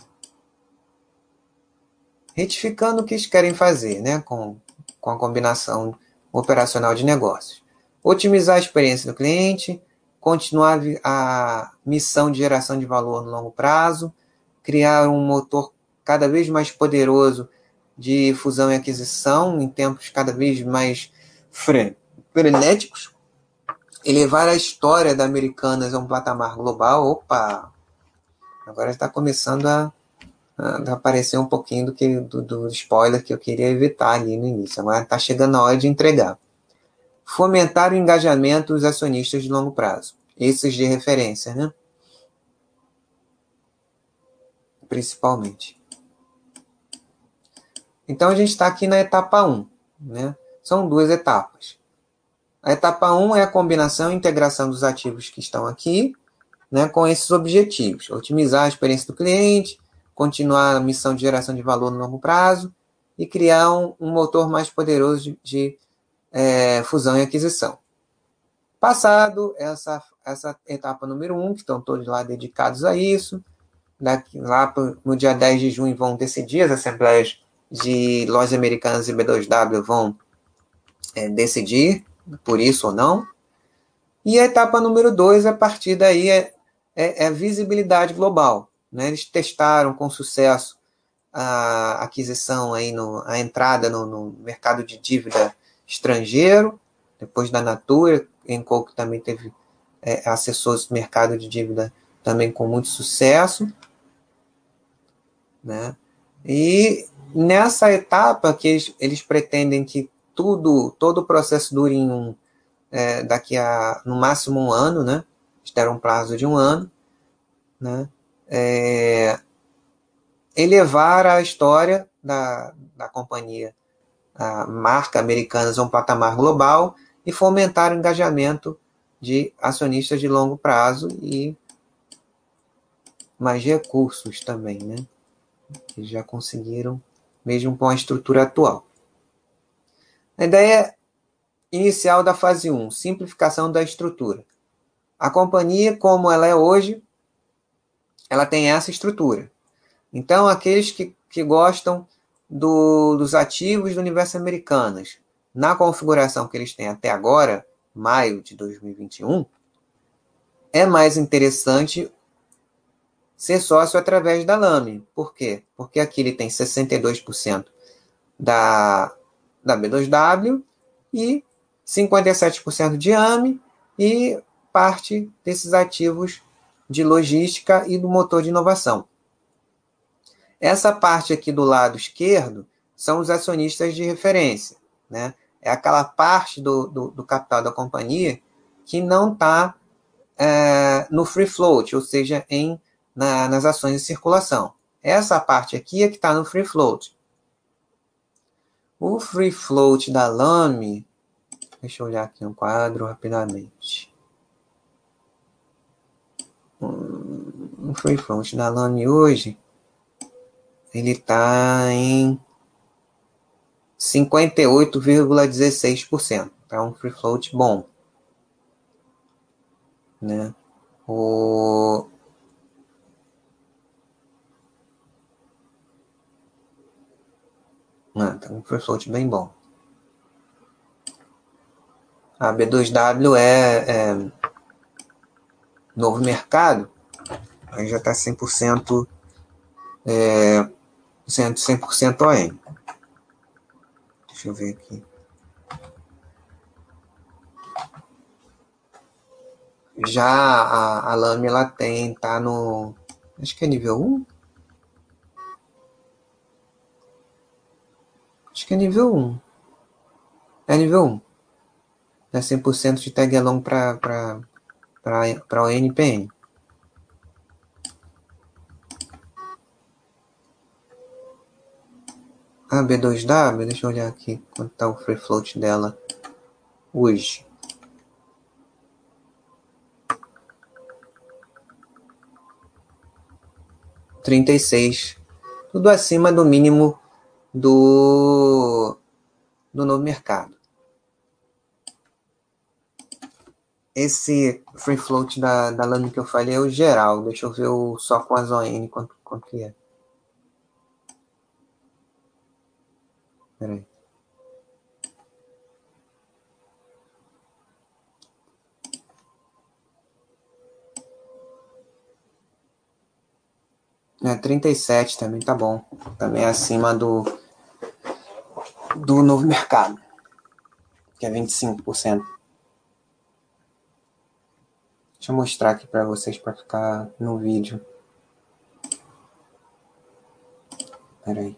Retificando o que eles querem fazer, né? Com, com a combinação operacional de negócios. Otimizar a experiência do cliente, continuar a missão de geração de valor no longo prazo, criar um motor cada vez mais poderoso de fusão e aquisição em tempos cada vez mais frenéticos, elevar a história da Americanas a um patamar global. Opa! Agora está começando a, a, aparecer um pouquinho do, que, do, do spoiler que eu queria evitar ali no início. Agora está chegando a hora de entregar fomentar o engajamento dos acionistas de longo prazo, esses de referência, né? Principalmente. Então a gente está aqui na etapa 1, né? São duas etapas. A etapa 1 é a combinação e integração dos ativos que estão aqui, né, com esses objetivos: otimizar a experiência do cliente, continuar a missão de geração de valor no longo prazo e criar um, um motor mais poderoso de, de é, fusão e aquisição. Passado essa, essa etapa número 1, um, que estão todos lá dedicados a isso, daqui, lá no dia 10 de junho vão decidir, as assembleias de lojas americanas e B2W vão é, decidir por isso ou não. E a etapa número 2, a partir daí, é, é, é visibilidade global. Né? Eles testaram com sucesso a aquisição, aí no, a entrada no, no mercado de dívida estrangeiro, depois da Natura, Enco que também teve é, acessou esse mercado de dívida também com muito sucesso, né? E nessa etapa que eles, eles pretendem que tudo, todo o processo dure em um, é, daqui a no máximo um ano, né? Eles deram um prazo de um ano, né? É, elevar a história da, da companhia a marca Americanas a um patamar global e fomentar o engajamento de acionistas de longo prazo e mais recursos também, né? Que já conseguiram, mesmo com a estrutura atual. A ideia inicial da fase 1, simplificação da estrutura. A companhia, como ela é hoje, ela tem essa estrutura. Então, aqueles que, que gostam do, dos ativos do universo americanas na configuração que eles têm até agora, maio de 2021, é mais interessante ser sócio através da LAME. Por quê? Porque aqui ele tem 62% da, da B2W e 57% de AME e parte desses ativos de logística e do motor de inovação. Essa parte aqui do lado esquerdo são os acionistas de referência. Né? É aquela parte do, do, do capital da companhia que não está é, no free float, ou seja, em, na, nas ações de circulação. Essa parte aqui é que está no free float. O free float da LAME, deixa eu olhar aqui um quadro rapidamente. Hum, o free float da LAME hoje ele está em 58,16%. Tá um free float bom. Né? O Ah, tá um float bem bom. A B2W é, é novo mercado, aí já está 100% é, 100%, 100 OM. Deixa eu ver aqui. Já a, a ela tem, tá no. Acho que é nível 1. Acho que é nível 1. É nível 1. né, 100% de tag along para o NPN. A B2W, deixa eu olhar aqui quanto está o free float dela hoje. Trinta e seis, tudo acima do mínimo do, do novo mercado. Esse free float da, da lâmina que eu falei é o geral. Deixa eu ver o, só com as ON quanto, quanto que é. Peraí. É, 37 também tá bom. Também é acima do, do novo mercado, que é 25%. Deixa eu mostrar aqui para vocês para ficar no vídeo. Peraí.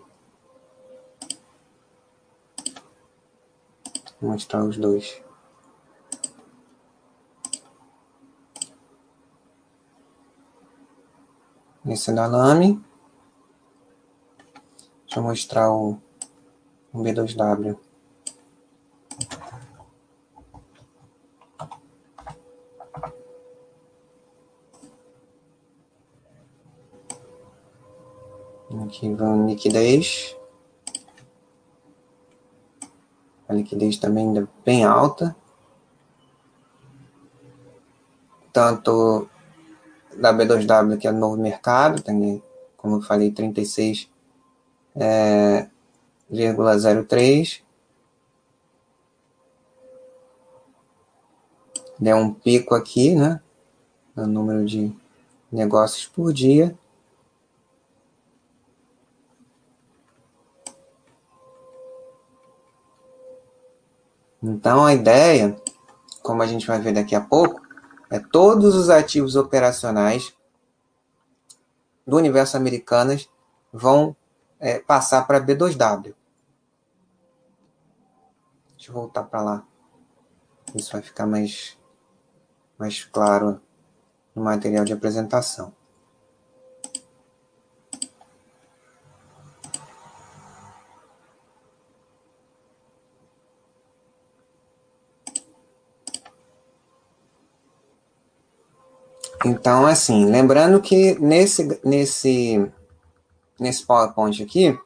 Vou mostrar os dois. Esse é da Lame. Deixa eu mostrar o B2W. Aqui vamos liquidez. A liquidez também ainda bem alta. Tanto da B2W, que é novo mercado, tem, como eu falei, 36,03. É, Deu um pico aqui, né? No número de negócios por dia. Então, a ideia, como a gente vai ver daqui a pouco, é todos os ativos operacionais do universo americanas vão é, passar para B2W. Deixa eu voltar para lá. Isso vai ficar mais, mais claro no material de apresentação. Então, assim, lembrando que nesse, nesse, nesse PowerPoint aqui,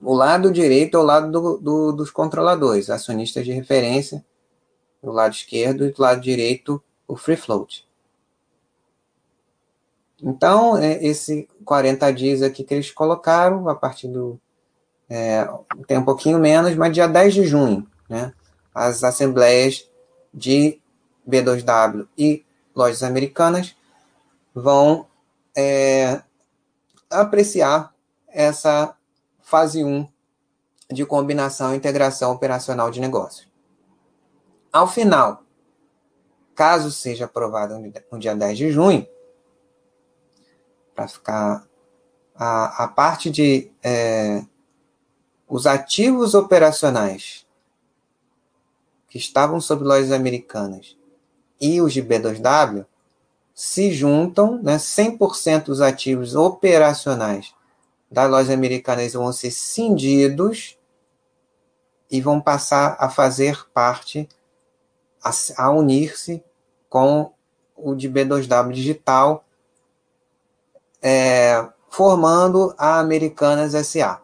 o lado direito é o lado do, do, dos controladores, acionistas de referência, do lado esquerdo, e do lado direito o free float. Então, é, esse 40 dias aqui que eles colocaram, a partir do. É, tem um pouquinho menos, mas dia 10 de junho, né? As assembleias de B2W e lojas americanas vão é, apreciar essa fase 1 de combinação e integração operacional de negócios. Ao final, caso seja aprovado no dia 10 de junho, para ficar a, a parte de é, os ativos operacionais que estavam sob lojas americanas e os de B2W se juntam, né, 100% dos ativos operacionais das lojas americanas vão ser cindidos e vão passar a fazer parte, a, a unir-se com o de B2W digital, é, formando a Americanas SA.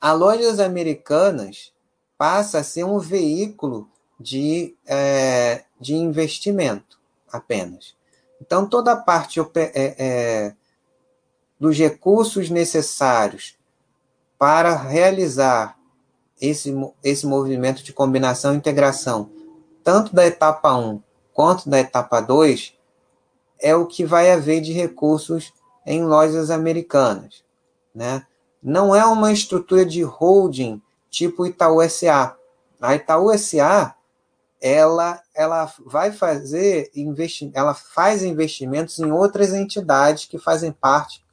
A Lojas Americanas passa a ser um veículo de, é, de investimento apenas. Então, toda a parte é, é, dos recursos necessários para realizar esse, esse movimento de combinação e integração, tanto da etapa 1 quanto da etapa 2, é o que vai haver de recursos em lojas americanas. Né? Não é uma estrutura de holding tipo Itaú SA. A Itaú SA ela, ela vai fazer investi ela faz investimentos em outras entidades que fazem parte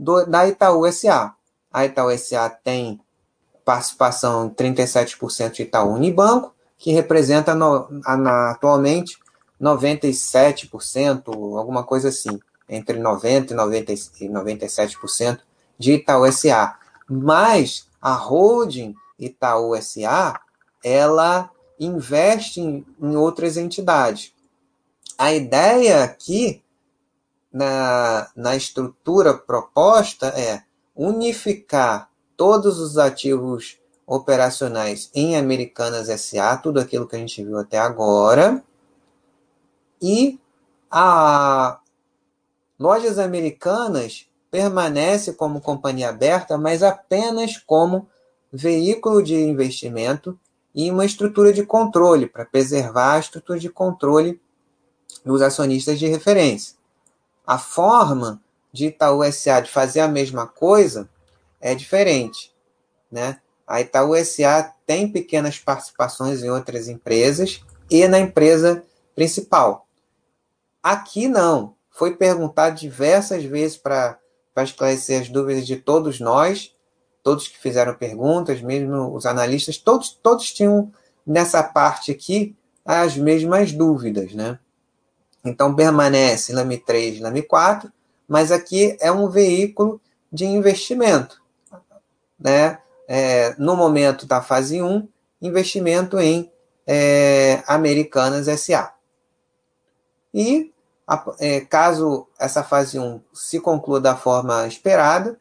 do, da Itaú SA. A Itaú SA tem participação em 37% de Itaú Unibanco, que representa no, na, atualmente 97%, alguma coisa assim, entre 90% e 97% de Itaú SA. Mas a holding Itaú SA, ela investe em, em outras entidades. A ideia aqui, na, na estrutura proposta, é unificar todos os ativos operacionais em Americanas SA, tudo aquilo que a gente viu até agora, e a Lojas Americanas permanece como companhia aberta, mas apenas como veículo de investimento e uma estrutura de controle, para preservar a estrutura de controle dos acionistas de referência. A forma de Itaú SA de fazer a mesma coisa é diferente. Né? A Itaú SA tem pequenas participações em outras empresas e na empresa principal. Aqui não. Foi perguntado diversas vezes para esclarecer as dúvidas de todos nós, todos que fizeram perguntas, mesmo os analistas, todos, todos tinham nessa parte aqui as mesmas dúvidas, né? Então permanece LAMI 3, LAMI 4, mas aqui é um veículo de investimento, né? É, no momento da fase 1, investimento em é, Americanas SA. E é, caso essa fase 1 se conclua da forma esperada,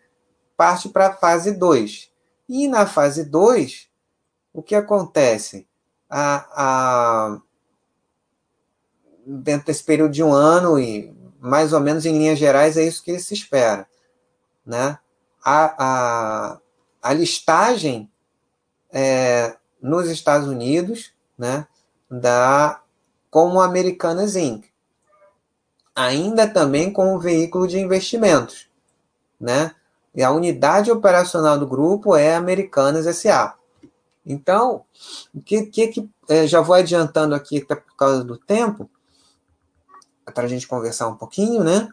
parte para a fase 2. E na fase 2, o que acontece? A, a, dentro desse período de um ano, e mais ou menos em linhas gerais, é isso que se espera. Né? A, a, a listagem é, nos Estados Unidos né, da, como Americanas Inc ainda também como veículo de investimentos, né? E a unidade operacional do grupo é Americanas SA. Então, o que, que, que é, já vou adiantando aqui até por causa do tempo, para a gente conversar um pouquinho, né?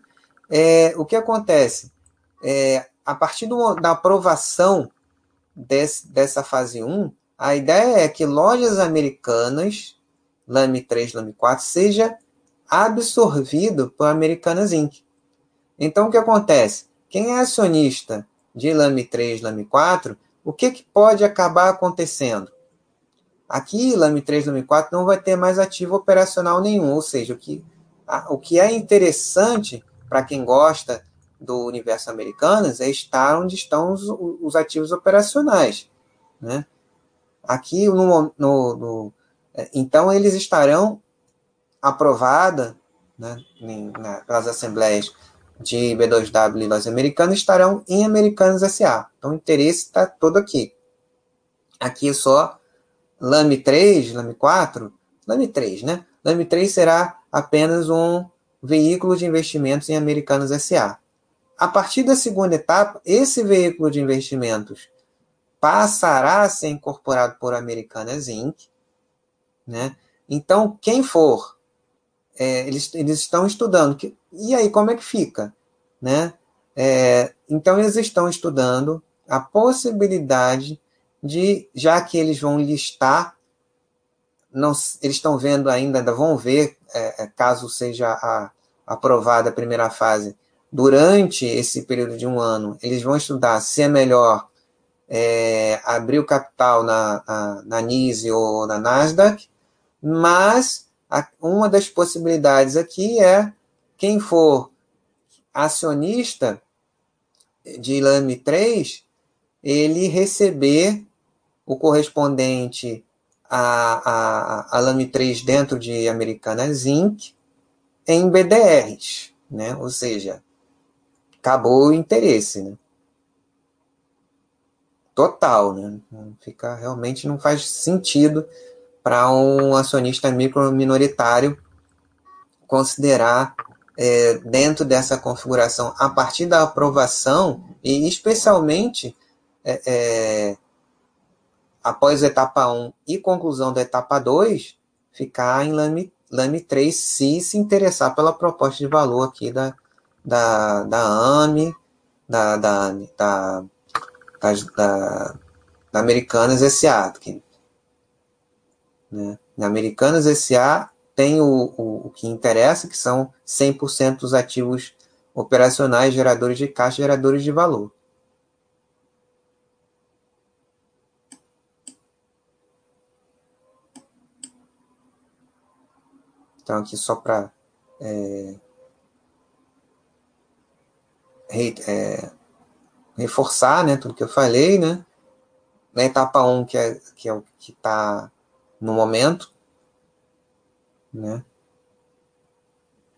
É, o que acontece? É, a partir do, da aprovação desse, dessa fase 1, a ideia é que lojas americanas, LAME 3, LAME 4, seja absorvido por Americanas Inc. Então, o que acontece? Quem é acionista de LAME 3, LAME 4, o que, que pode acabar acontecendo? Aqui, LAME 3, LAME 4 não vai ter mais ativo operacional nenhum, ou seja, o que, o que é interessante para quem gosta do universo Americanas é estar onde estão os, os ativos operacionais. Né? Aqui, no, no, no, é, então, eles estarão aprovada né, nas assembleias de B2W e lojas americanas estarão em Americanas SA. Então o interesse está todo aqui. Aqui só LAME 3, LAME 4, LAME 3, né? LAME 3 será apenas um veículo de investimentos em Americanas SA. A partir da segunda etapa, esse veículo de investimentos passará a ser incorporado por Americanas Inc. Né? Então, quem for é, eles, eles estão estudando. Que, e aí, como é que fica? Né? É, então, eles estão estudando a possibilidade de, já que eles vão listar, não, eles estão vendo ainda, ainda vão ver, é, é, caso seja a, aprovada a primeira fase, durante esse período de um ano, eles vão estudar se é melhor é, abrir o capital na, na, na NISE ou na Nasdaq, mas uma das possibilidades aqui é quem for acionista de LAME 3, ele receber o correspondente a, a, a LAME 3 dentro de Americanas Inc. em BDRs, né? Ou seja, acabou o interesse, né? Total, né? Fica, realmente não faz sentido para um acionista micro minoritário considerar é, dentro dessa configuração, a partir da aprovação, e especialmente é, é, após etapa 1 e conclusão da etapa 2, ficar em LAME, LAME 3 se se interessar pela proposta de valor aqui da, da, da AME, da, da, da, da, da Americanas SA. Né? Na Americanas SA tem o, o, o que interessa, que são 100% dos ativos operacionais, geradores de caixa, geradores de valor. Então, aqui só para é, é, reforçar né, tudo que eu falei, né? Na etapa 1, que é, que é o que está no momento, né?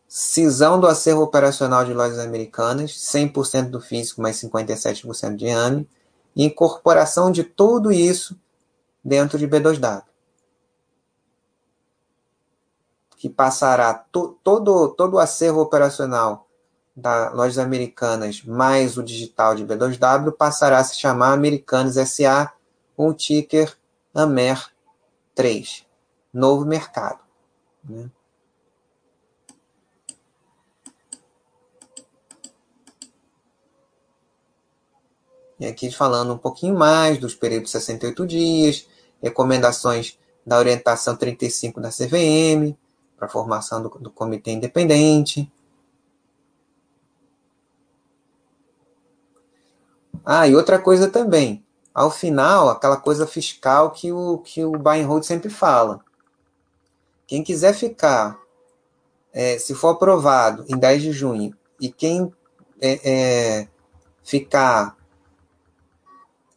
Cisão do acervo operacional de lojas americanas, 100% do físico, mais 57% de AME, e incorporação de tudo isso dentro de B2W. Que passará to, todo, todo o acervo operacional da Lojas Americanas mais o digital de B2W passará a se chamar Americanas SA com o ticker AMER 3, novo mercado. Né? E aqui falando um pouquinho mais dos períodos de 68 dias, recomendações da orientação 35 da CVM, para a formação do, do comitê independente. Ah, e outra coisa também. Ao final, aquela coisa fiscal que o, que o buy and hold sempre fala. Quem quiser ficar, é, se for aprovado em 10 de junho, e quem é, é, ficar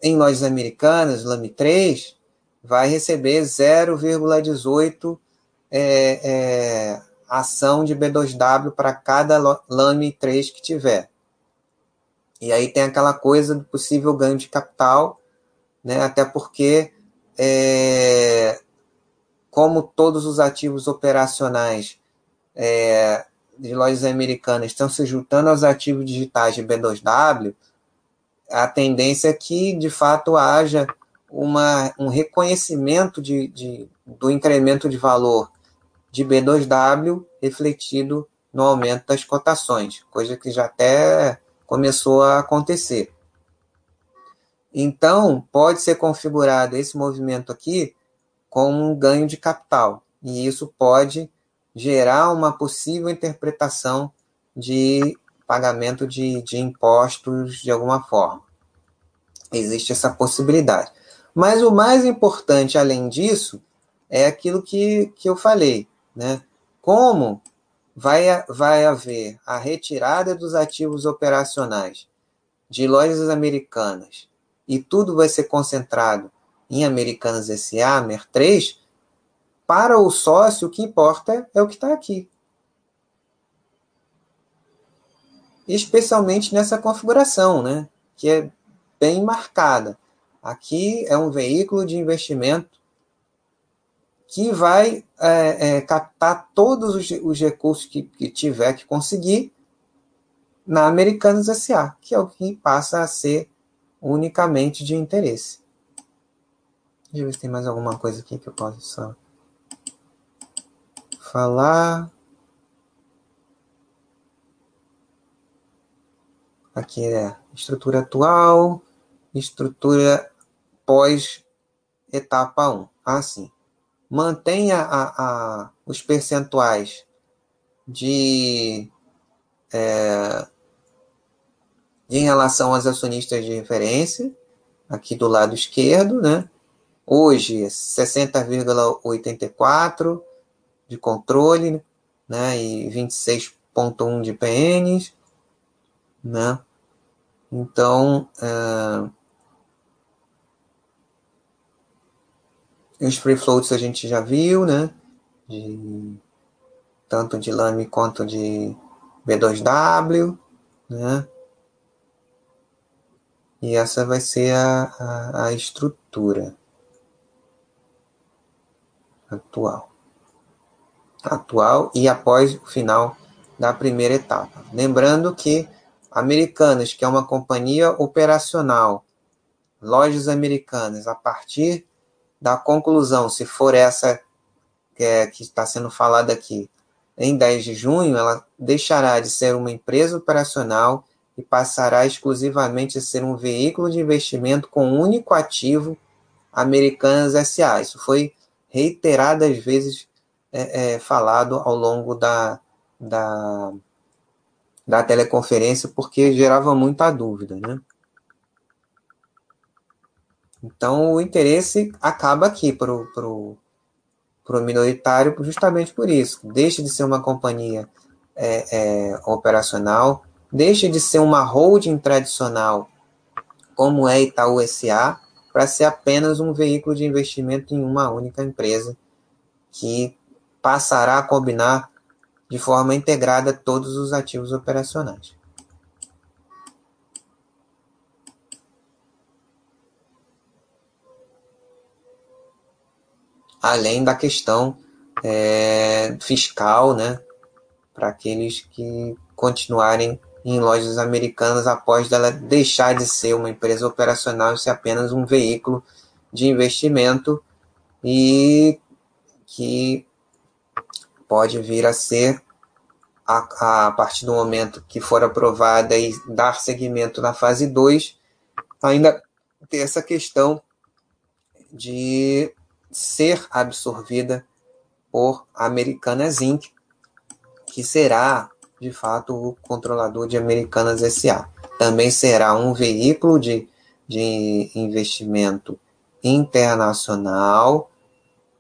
em lojas americanas, LAME 3, vai receber 0,18 é, é, ação de B2W para cada LAME 3 que tiver. E aí tem aquela coisa do possível ganho de capital, né? até porque, é, como todos os ativos operacionais é, de lojas americanas estão se juntando aos ativos digitais de B2W, a tendência é que, de fato, haja uma, um reconhecimento de, de, do incremento de valor de B2W refletido no aumento das cotações, coisa que já até começou a acontecer. Então, pode ser configurado esse movimento aqui com um ganho de capital, e isso pode gerar uma possível interpretação de pagamento de, de impostos de alguma forma. Existe essa possibilidade. Mas o mais importante, além disso, é aquilo que, que eu falei, né? Como vai, vai haver a retirada dos ativos operacionais de lojas americanas e tudo vai ser concentrado em Americanas SA, MER3, para o sócio o que importa é o que está aqui. Especialmente nessa configuração, né? que é bem marcada. Aqui é um veículo de investimento que vai é, é, captar todos os, os recursos que, que, tiver que conseguir na Americanas SA, que é o que passa a ser unicamente de interesse. Deixa eu ver se tem mais alguma coisa aqui que eu possa falar. Aqui é estrutura atual, estrutura pós etapa 1. Assim mantenha a, a, os percentuais de é, em relação aos acionistas de referência, aqui do lado esquerdo, né? Hoje, 60,84 de controle, né? E 26,1 de PNs, né? Então, é, os free floats a gente já viu, né? De, tanto de LAME quanto de B2W, né? E essa vai ser a, a, a estrutura atual. Atual e após o final da primeira etapa. Lembrando que Americanas, que é uma companhia operacional, lojas americanas, a partir da conclusão, se for essa que é, está sendo falada aqui, em 10 de junho, ela deixará de ser uma empresa operacional e passará exclusivamente a ser um veículo de investimento com um único ativo Americanas SA. Isso foi reiteradas vezes é, é, falado ao longo da, da, da teleconferência, porque gerava muita dúvida. Né? Então, o interesse acaba aqui para o minoritário justamente por isso. Deixa de ser uma companhia é, é, operacional, deixa de ser uma holding tradicional, como é Itaú SA, para ser apenas um veículo de investimento em uma única empresa que passará a combinar de forma integrada todos os ativos operacionais. Além da questão é, fiscal, né, para aqueles que continuarem em lojas americanas após dela deixar de ser uma empresa operacional e ser apenas um veículo de investimento e que pode vir a ser a, a partir do momento que for aprovada e dar seguimento na fase 2, ainda ter essa questão de ser absorvida por Americanas Inc., que será de fato, o controlador de Americanas SA. Também será um veículo de, de investimento internacional.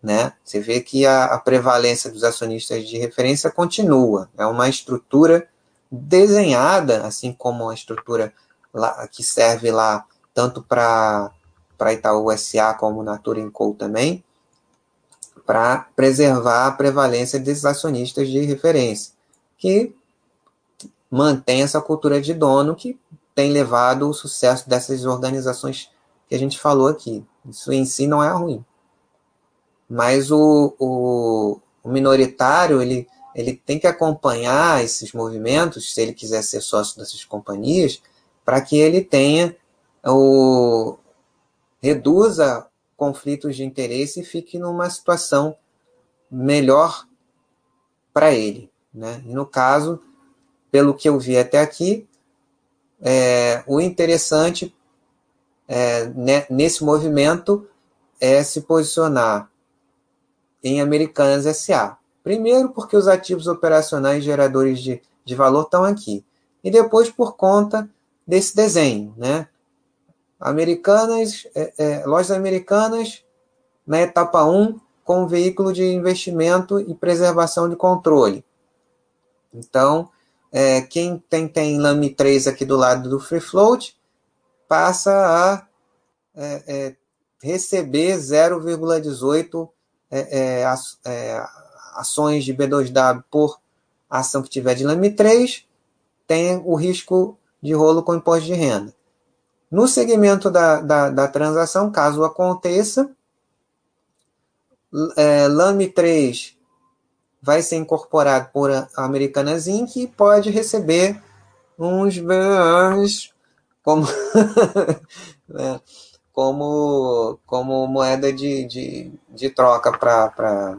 Né? Você vê que a, a prevalência dos acionistas de referência continua. É uma estrutura desenhada, assim como a estrutura lá, que serve lá tanto para Itaú SA como Natura Co também, para preservar a prevalência desses acionistas de referência, que mantém essa cultura de dono que tem levado o sucesso dessas organizações que a gente falou aqui. Isso em si não é ruim. Mas o, o, o minoritário, ele, ele tem que acompanhar esses movimentos, se ele quiser ser sócio dessas companhias, para que ele tenha o reduza conflitos de interesse e fique numa situação melhor para ele. Né? E no caso, pelo que eu vi até aqui, é, o interessante é, né, nesse movimento é se posicionar em Americanas SA. Primeiro, porque os ativos operacionais geradores de, de valor estão aqui. E depois, por conta desse desenho. Né? Americanas, é, é, lojas americanas, na etapa 1, com veículo de investimento e preservação de controle. Então, é, quem tem, tem LAMI 3 aqui do lado do Free Float passa a é, é, receber 0,18 é, ações de B2W por ação que tiver de LAMI 3, tem o risco de rolo com imposto de renda. No segmento da, da, da transação, caso aconteça, é, LAMI 3 vai ser incorporado por Americanas Inc. e pode receber uns bens como, né, como, como moeda de, de, de troca para.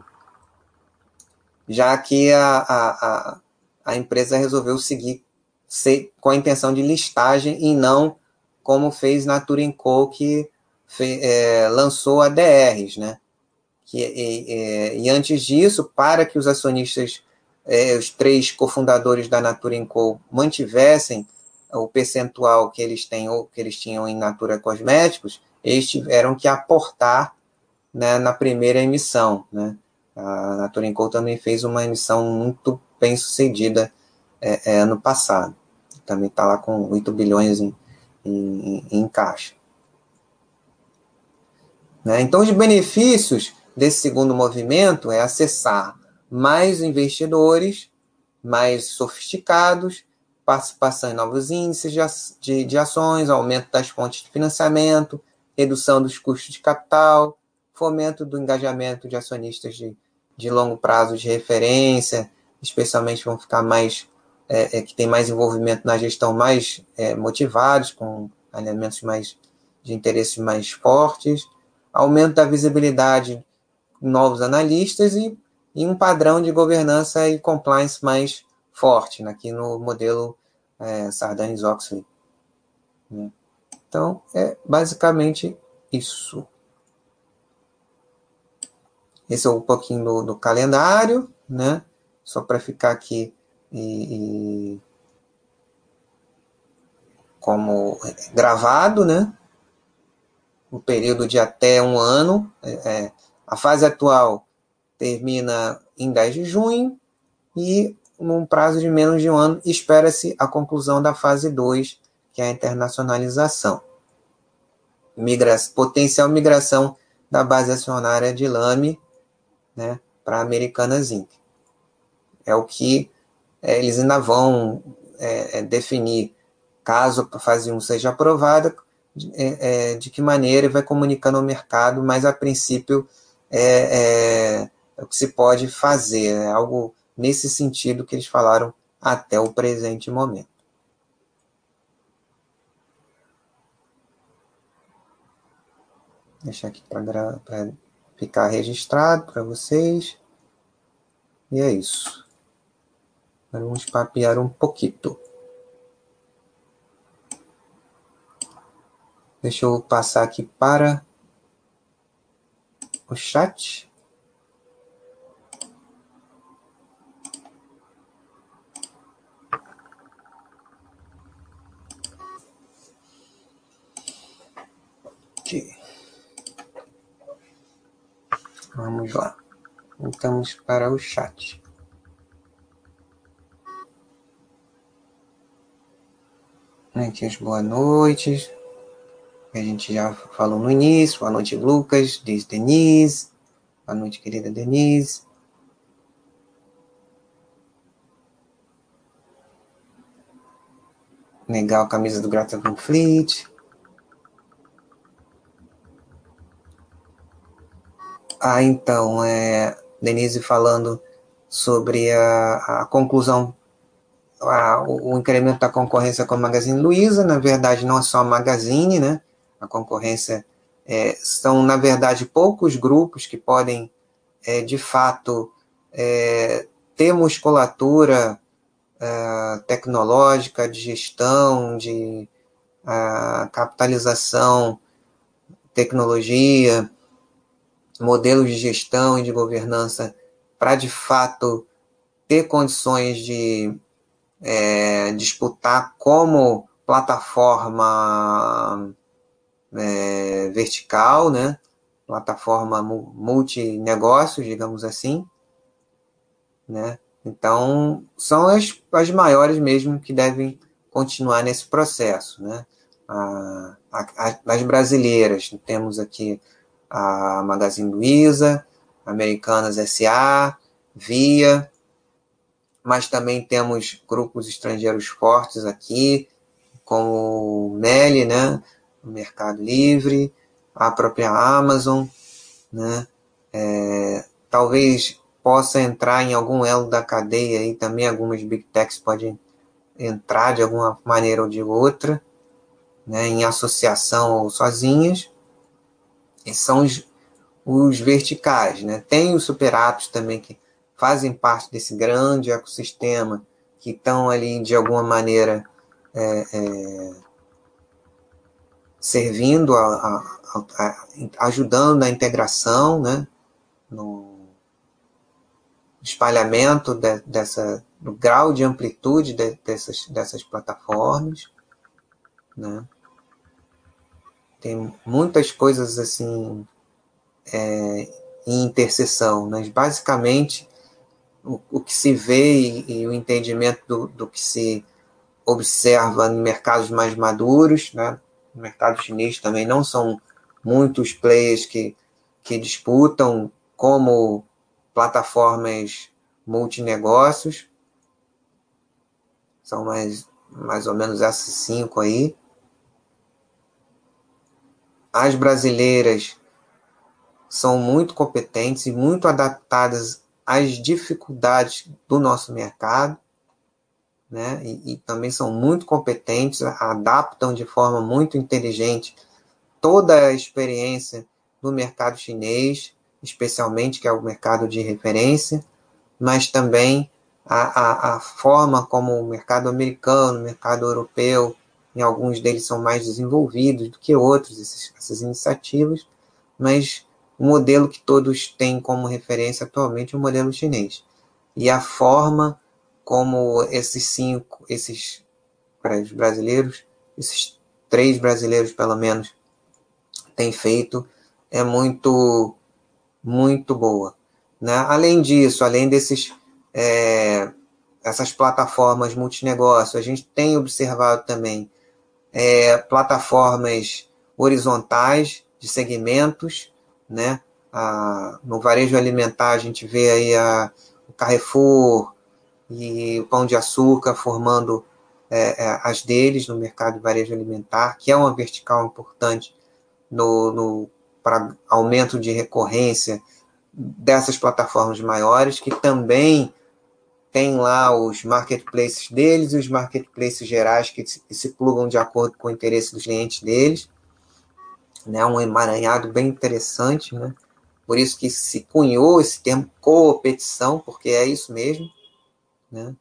Já que a, a, a, empresa resolveu seguir com a intenção de listagem e não como fez Natura Co, que fe, é, lançou ADRs, né? Que, e, e, antes disso, para que os acionistas, é, os três cofundadores da Natura Co mantivessem o percentual que eles têm que eles tinham em Natura Cosméticos, eles tiveram que aportar né, na primeira emissão. Né? A Natura Co também fez uma emissão muito bem sucedida é, é, ano passado. Também está lá com 8 bilhões em, em, em caixa. Né? Então, os benefícios desse segundo movimento é acessar mais investidores, mais sofisticados, participação em novos índices de, de, de ações, aumento das fontes de financiamento, redução dos custos de capital, fomento do engajamento de acionistas de, de longo prazo de referência, especialmente vão ficar mais, é, é, que tem mais envolvimento na gestão, mais é, motivados, com elementos mais de interesses mais fortes, aumento da visibilidade novos analistas e, e um padrão de governança e compliance mais forte, né, aqui no modelo é, Sardanis-Oxley. Né. Então, é basicamente isso. esse é um pouquinho do, do calendário, né? Só para ficar aqui e, e, como gravado, né? Um período de até um ano. É, é a fase atual termina em 10 de junho e num prazo de menos de um ano espera-se a conclusão da fase 2, que é a internacionalização. Migra potencial migração da base acionária de Lame né, para Americanas Inc. É o que é, eles ainda vão é, é definir, caso a fase 1 seja aprovada, de, é, é, de que maneira vai comunicando ao mercado, mas a princípio é, o que se pode fazer, é algo nesse sentido que eles falaram até o presente momento. Deixar aqui para ficar registrado para vocês. E é isso. Vamos papear um pouquinho. Deixa eu passar aqui para o chat. Vamos lá. Voltamos para o chat. Aqui as boas noites. A gente já falou no início. Boa noite, Lucas. Diz Denise. Boa noite, querida Denise. Legal, camisa do Grata Conflict. Ah, então, é, Denise falando sobre a, a conclusão, a, o, incremento da concorrência com a Magazine Luiza, na verdade não é só a Magazine, né? A concorrência é, são, na verdade, poucos grupos que podem, é, de fato, é, ter musculatura é, tecnológica, de gestão, de capitalização, tecnologia, modelos de gestão e de governança para, de fato, ter condições de é, disputar como plataforma é, vertical, né? plataforma multinegócios, digamos assim. Né? Então, são as, as maiores mesmo que devem continuar nesse processo. Né? A, a, as brasileiras, temos aqui a Magazine Luiza, Americanas SA, Via, mas também temos grupos estrangeiros fortes aqui, como o Meli, né, o Mercado Livre, a própria Amazon, né, é, talvez possa entrar em algum elo da cadeia e também algumas big techs podem entrar de alguma maneira ou de outra, né, em associação ou sozinhas, e são os, os verticais. Né? Tem os superatos também que fazem parte desse grande ecossistema, que estão ali de alguma maneira é, é, servindo, a, a, a, ajudando na integração, né? no espalhamento de, dessa, no grau de amplitude de, dessas, dessas plataformas. Né? tem muitas coisas assim é, em interseção, mas basicamente o, o que se vê e, e o entendimento do, do, que se observa em mercados mais maduros, né? no mercado chinês também não são muitos players que, que disputam como plataformas multinegócios, são mais, mais ou menos essas cinco aí as brasileiras são muito competentes e muito adaptadas às dificuldades do nosso mercado, né? E, e, também são muito competentes, adaptam de forma muito inteligente toda a experiência do mercado chinês, especialmente que é o mercado de referência, mas também a, a, a forma como o mercado americano, o mercado europeu, em alguns deles são mais desenvolvidos do que outros, esses, essas iniciativas, mas o modelo que todos têm como referência atualmente é o modelo chinês. E a forma como esses cinco, esses brasileiros, esses três brasileiros pelo menos, têm feito é muito, muito boa. Né? Além disso, além desses é, essas plataformas multinegócio, a gente tem observado também é, plataformas horizontais de segmentos, né? A, no varejo alimentar a gente vê aí a, o Carrefour e o Pão de Açúcar formando é, é, as deles no mercado de varejo alimentar, que é uma vertical importante no, no para aumento de recorrência dessas plataformas maiores, que também tem lá os marketplaces deles e os marketplaces gerais que se, que se plugam de acordo com o interesse dos clientes deles. Né, um emaranhado bem interessante, né? Por isso que se cunhou esse termo competição, porque é isso mesmo. Né?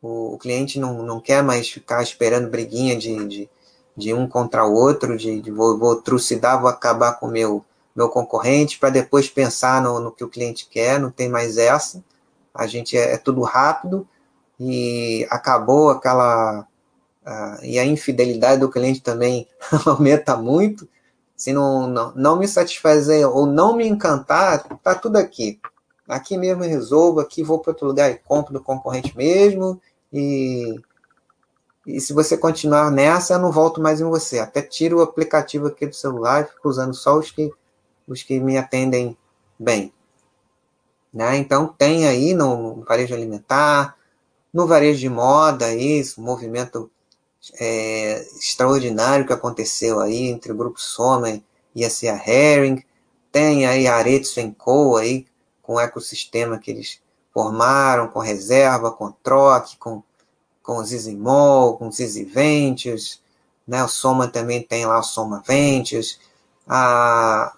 O, o, cliente não, não quer mais ficar esperando briguinha de, de, de um contra o outro, de, de vou, vou trucidar, vou acabar com o meu, meu concorrente, para depois pensar no, no que o cliente quer, não tem mais essa a gente é, é tudo rápido e acabou aquela. Uh, e a infidelidade do cliente também aumenta muito. Se não, não, não me satisfazer ou não me encantar, tá tudo aqui. Aqui mesmo eu resolvo, aqui vou para outro lugar e compro do concorrente mesmo. E, e se você continuar nessa, eu não volto mais em você. Até tiro o aplicativo aqui do celular e fico usando só os que, os que me atendem bem. Né? Então, tem aí no, varejo alimentar, no varejo de moda, isso, movimento é, extraordinário que aconteceu aí entre o Grupo Soma e a Cia Herring. Tem aí a Aretsu Co. aí, com o ecossistema que eles formaram, com reserva, com troque, com, com Zizimol, com Zizi Ventures, né? o Soma também tem lá o Soma Ventures, a,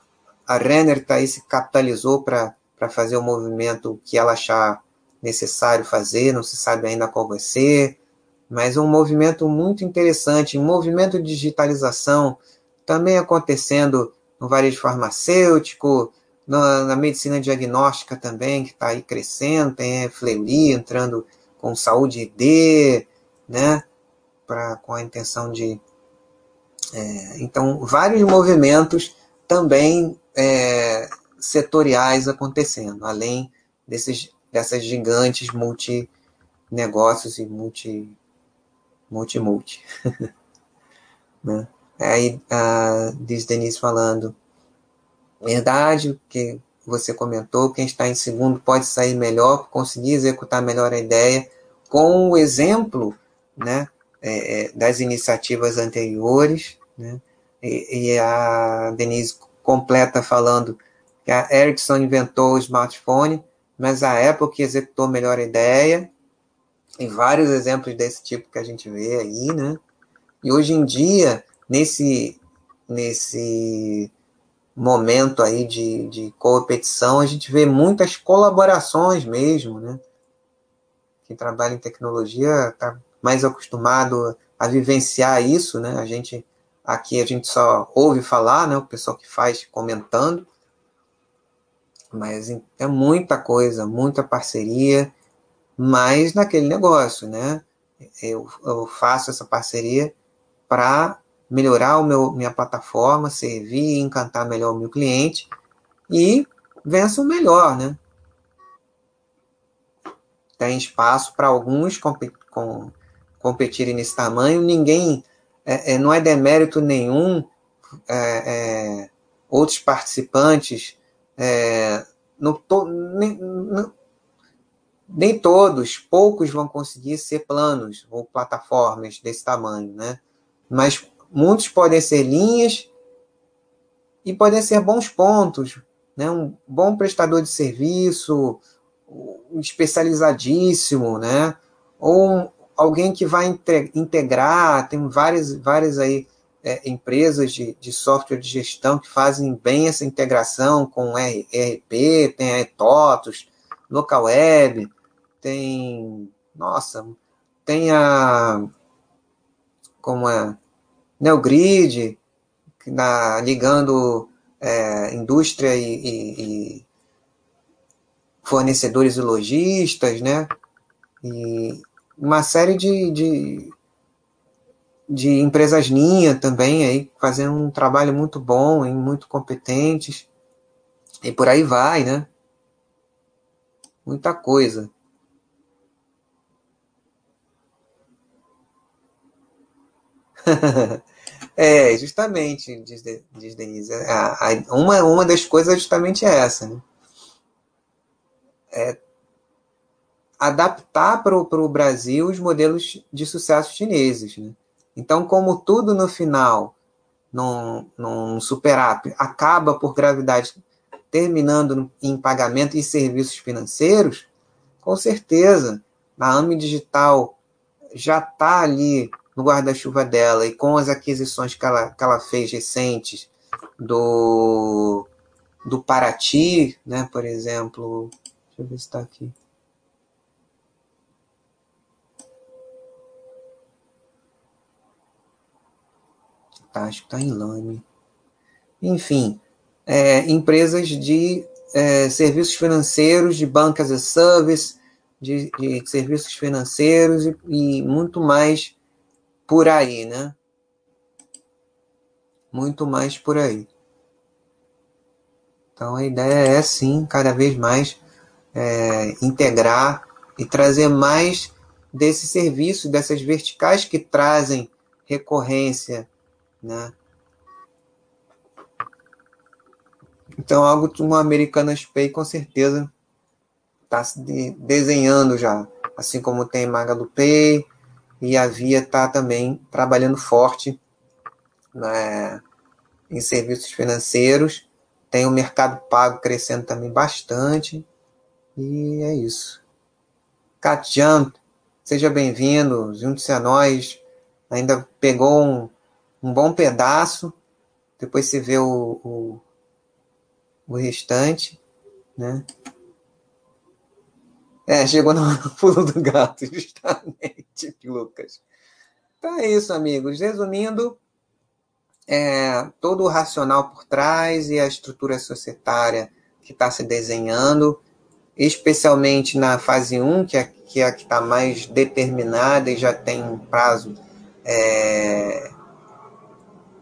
a Renner tá aí se capitalizou para para fazer o movimento que ela achar necessário fazer, não se sabe ainda qual vai ser, mas um movimento muito interessante, um movimento de digitalização também acontecendo no varejo farmacêutico, na, na medicina diagnóstica também, que está aí crescendo, tem Fleury entrando com saúde ID, né, pra, com a intenção de... É, então, vários movimentos também é, setoriais acontecendo, além desses, dessas gigantes multinegócios e multi, multi, multi. né? Aí a, diz Denise falando, verdade, que você comentou, quem está em segundo pode sair melhor, conseguir executar melhor a ideia, com o exemplo né, é, é das iniciativas anteriores, né, e, e a Denise completa falando que a Ericsson inventou o smartphone, mas a Apple que executou melhor a ideia. Tem vários exemplos desse tipo que a gente vê aí, né? E hoje em dia, nesse, nesse momento aí de, de competição, a gente vê muitas colaborações mesmo, né? Quem trabalha em tecnologia está mais acostumado a vivenciar isso, né? A gente aqui a gente só ouve falar, né? O pessoal que faz comentando, mas é muita coisa, muita parceria, mas naquele negócio, né? Eu, eu faço essa parceria para melhorar o meu, minha plataforma, servir encantar melhor o meu cliente e venço melhor, né? Tem espaço para alguns com, competirem nesse tamanho, ninguém, é, é, não é demérito nenhum é, é outros participantes é, to, nem, nem, todos, poucos vão conseguir ser planos ou plataformas desse tamanho, né? Mas muitos podem ser linhas e podem ser bons pontos, né? Um bom prestador de serviço, especializadíssimo, né? Ou alguém que vai integrar, tem várias, várias aí é, empresas de, de software de gestão que fazem bem essa integração com ERP, tem a Etotos, Local Web, tem. Nossa, tem a. Como é? Neogrid, na, ligando é, indústria e, e, e, fornecedores e lojistas, né? E uma série de, de, de empresas linha também aí fazendo um trabalho muito bom e muito competentes e por aí vai, né? Muita coisa. é, justamente, diz, diz Denise. A, a, uma, uma das coisas é justamente essa, né? É adaptar para o Brasil os modelos de sucesso chineses. Né? Então, como tudo no final, num, num super-app, acaba por gravidade terminando em pagamento e serviços financeiros, com certeza, a AMI Digital já está ali no guarda-chuva dela e com as aquisições que ela, que ela fez recentes do, do Paraty, né, por exemplo, deixa eu ver se está aqui. Tá, acho que está em Lame. Enfim, é, empresas de é, serviços financeiros, de bancas as service, de, de serviços financeiros e, e, muito mais por aí, né? Muito mais por aí. Então a ideia é sim, cada vez mais é, integrar e trazer mais desse serviço, dessas verticais que trazem recorrência, né? Então, algo que uma Americanas Pay com certeza está se de, desenhando já. Assim como tem Magalu Pay e a Via está também trabalhando forte né, em serviços financeiros. Tem o mercado pago crescendo também bastante. E é isso. Jump, seja bem-vindo, junte-se a nós. Ainda pegou um, um bom pedaço. Depois você vê o, o o restante, né? É, chegou no pulo do gato, justamente, Lucas. Então é isso, amigos. Resumindo, é, todo o racional por trás e a estrutura societária que está se desenhando, especialmente na fase 1, que é, que é a que está mais determinada e já tem um prazo é,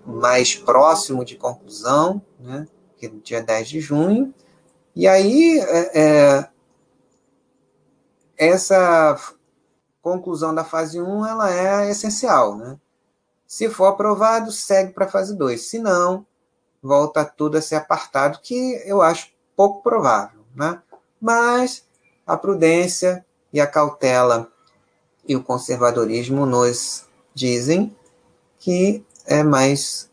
mais próximo de conclusão, né? que é dia 10 de junho. E aí, é, é, essa conclusão da fase 1 ela é essencial. Né? Se for aprovado, segue para a fase 2. Se não, volta tudo a ser apartado, que eu acho pouco provável. Né? Mas a prudência e a cautela e o conservadorismo nos dizem que é mais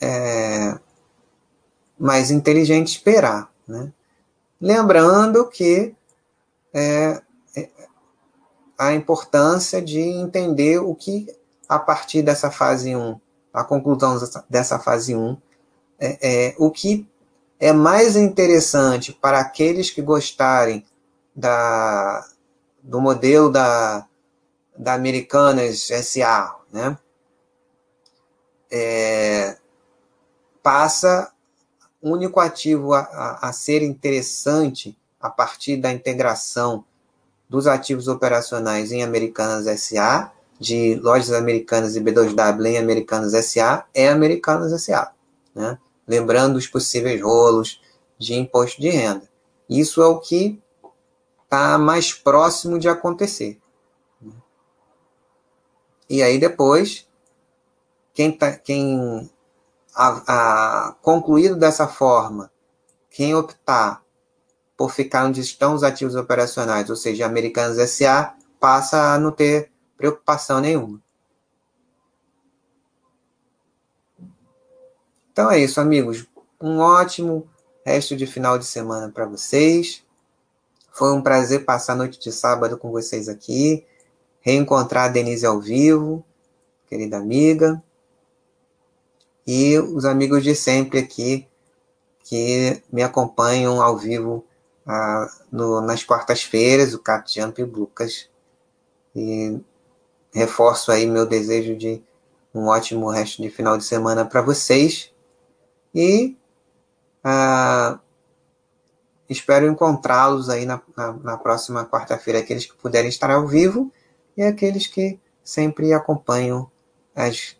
é, mais inteligente esperar. Né? Lembrando que é, a importância de entender o que, a partir dessa fase 1, a conclusão dessa fase 1, é, é, o que é mais interessante para aqueles que gostarem da, do modelo da, da Americanas SA, né? É, passa único ativo a, a, a ser interessante a partir da integração dos ativos operacionais em Americanas SA, de lojas americanas e B2W em Americanas SA, é Americanas SA. Né? Lembrando os possíveis rolos de imposto de renda. Isso é o que está mais próximo de acontecer. E aí depois, quem, tá, quem a, a, concluído dessa forma, quem optar por ficar onde estão os ativos operacionais, ou seja, Americanas SA, passa a não ter preocupação nenhuma. Então é isso, amigos. Um ótimo resto de final de semana para vocês. Foi um prazer passar a noite de sábado com vocês aqui. Reencontrar a Denise ao vivo, querida amiga e os amigos de sempre aqui que me acompanham ao vivo ah, no, nas quartas-feiras, o Cat Jump e o Lucas. E reforço aí meu desejo de um ótimo resto de final de semana para vocês. E Ah, espero encontrá-los aí na, na, na próxima quarta-feira, aqueles que puderem estar ao vivo e aqueles que sempre acompanham as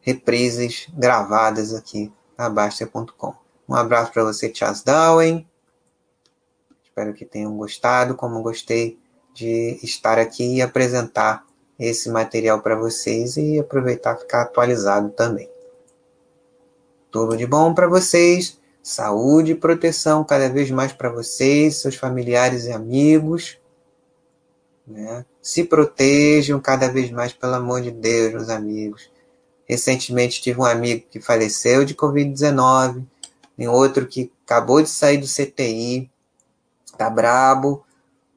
reprises gravadas aqui na Basta.com. Um abraço para você, Charles Darwin. Espero que tenham gostado, como gostei de estar aqui e apresentar esse material para vocês e aproveitar ficar atualizado também. Tudo de bom para vocês, saúde e proteção cada vez mais para vocês, seus familiares e amigos. Né? Se protejam cada vez mais, pelo amor de Deus, meus amigos. Recentemente tive um amigo que faleceu de Covid-19, tem outro que acabou de sair do CTI, tá brabo,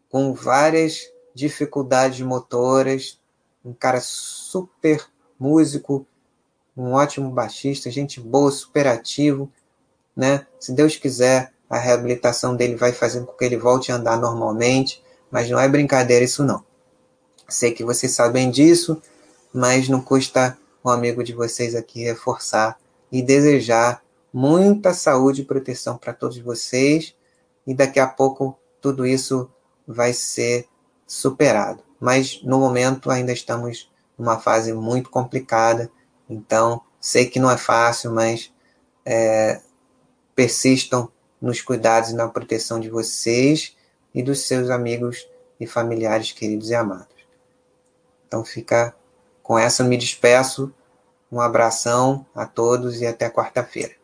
com várias dificuldades motoras, um cara super músico, um ótimo baixista, gente boa, super ativo, né? Se Deus quiser, a reabilitação dele vai fazendo com que ele volte a andar normalmente, mas não é brincadeira isso não. Sei que vocês sabem disso, mas não custa um amigo de vocês aqui reforçar e desejar muita saúde e proteção para todos vocês e daqui a pouco tudo isso vai ser superado. Mas no momento ainda estamos numa fase muito complicada, então sei que não é fácil, mas é, persistam nos cuidados e na proteção de vocês e dos seus amigos e familiares queridos e amados. Então fica com essa me despeço. Um abração a todos e até quarta-feira.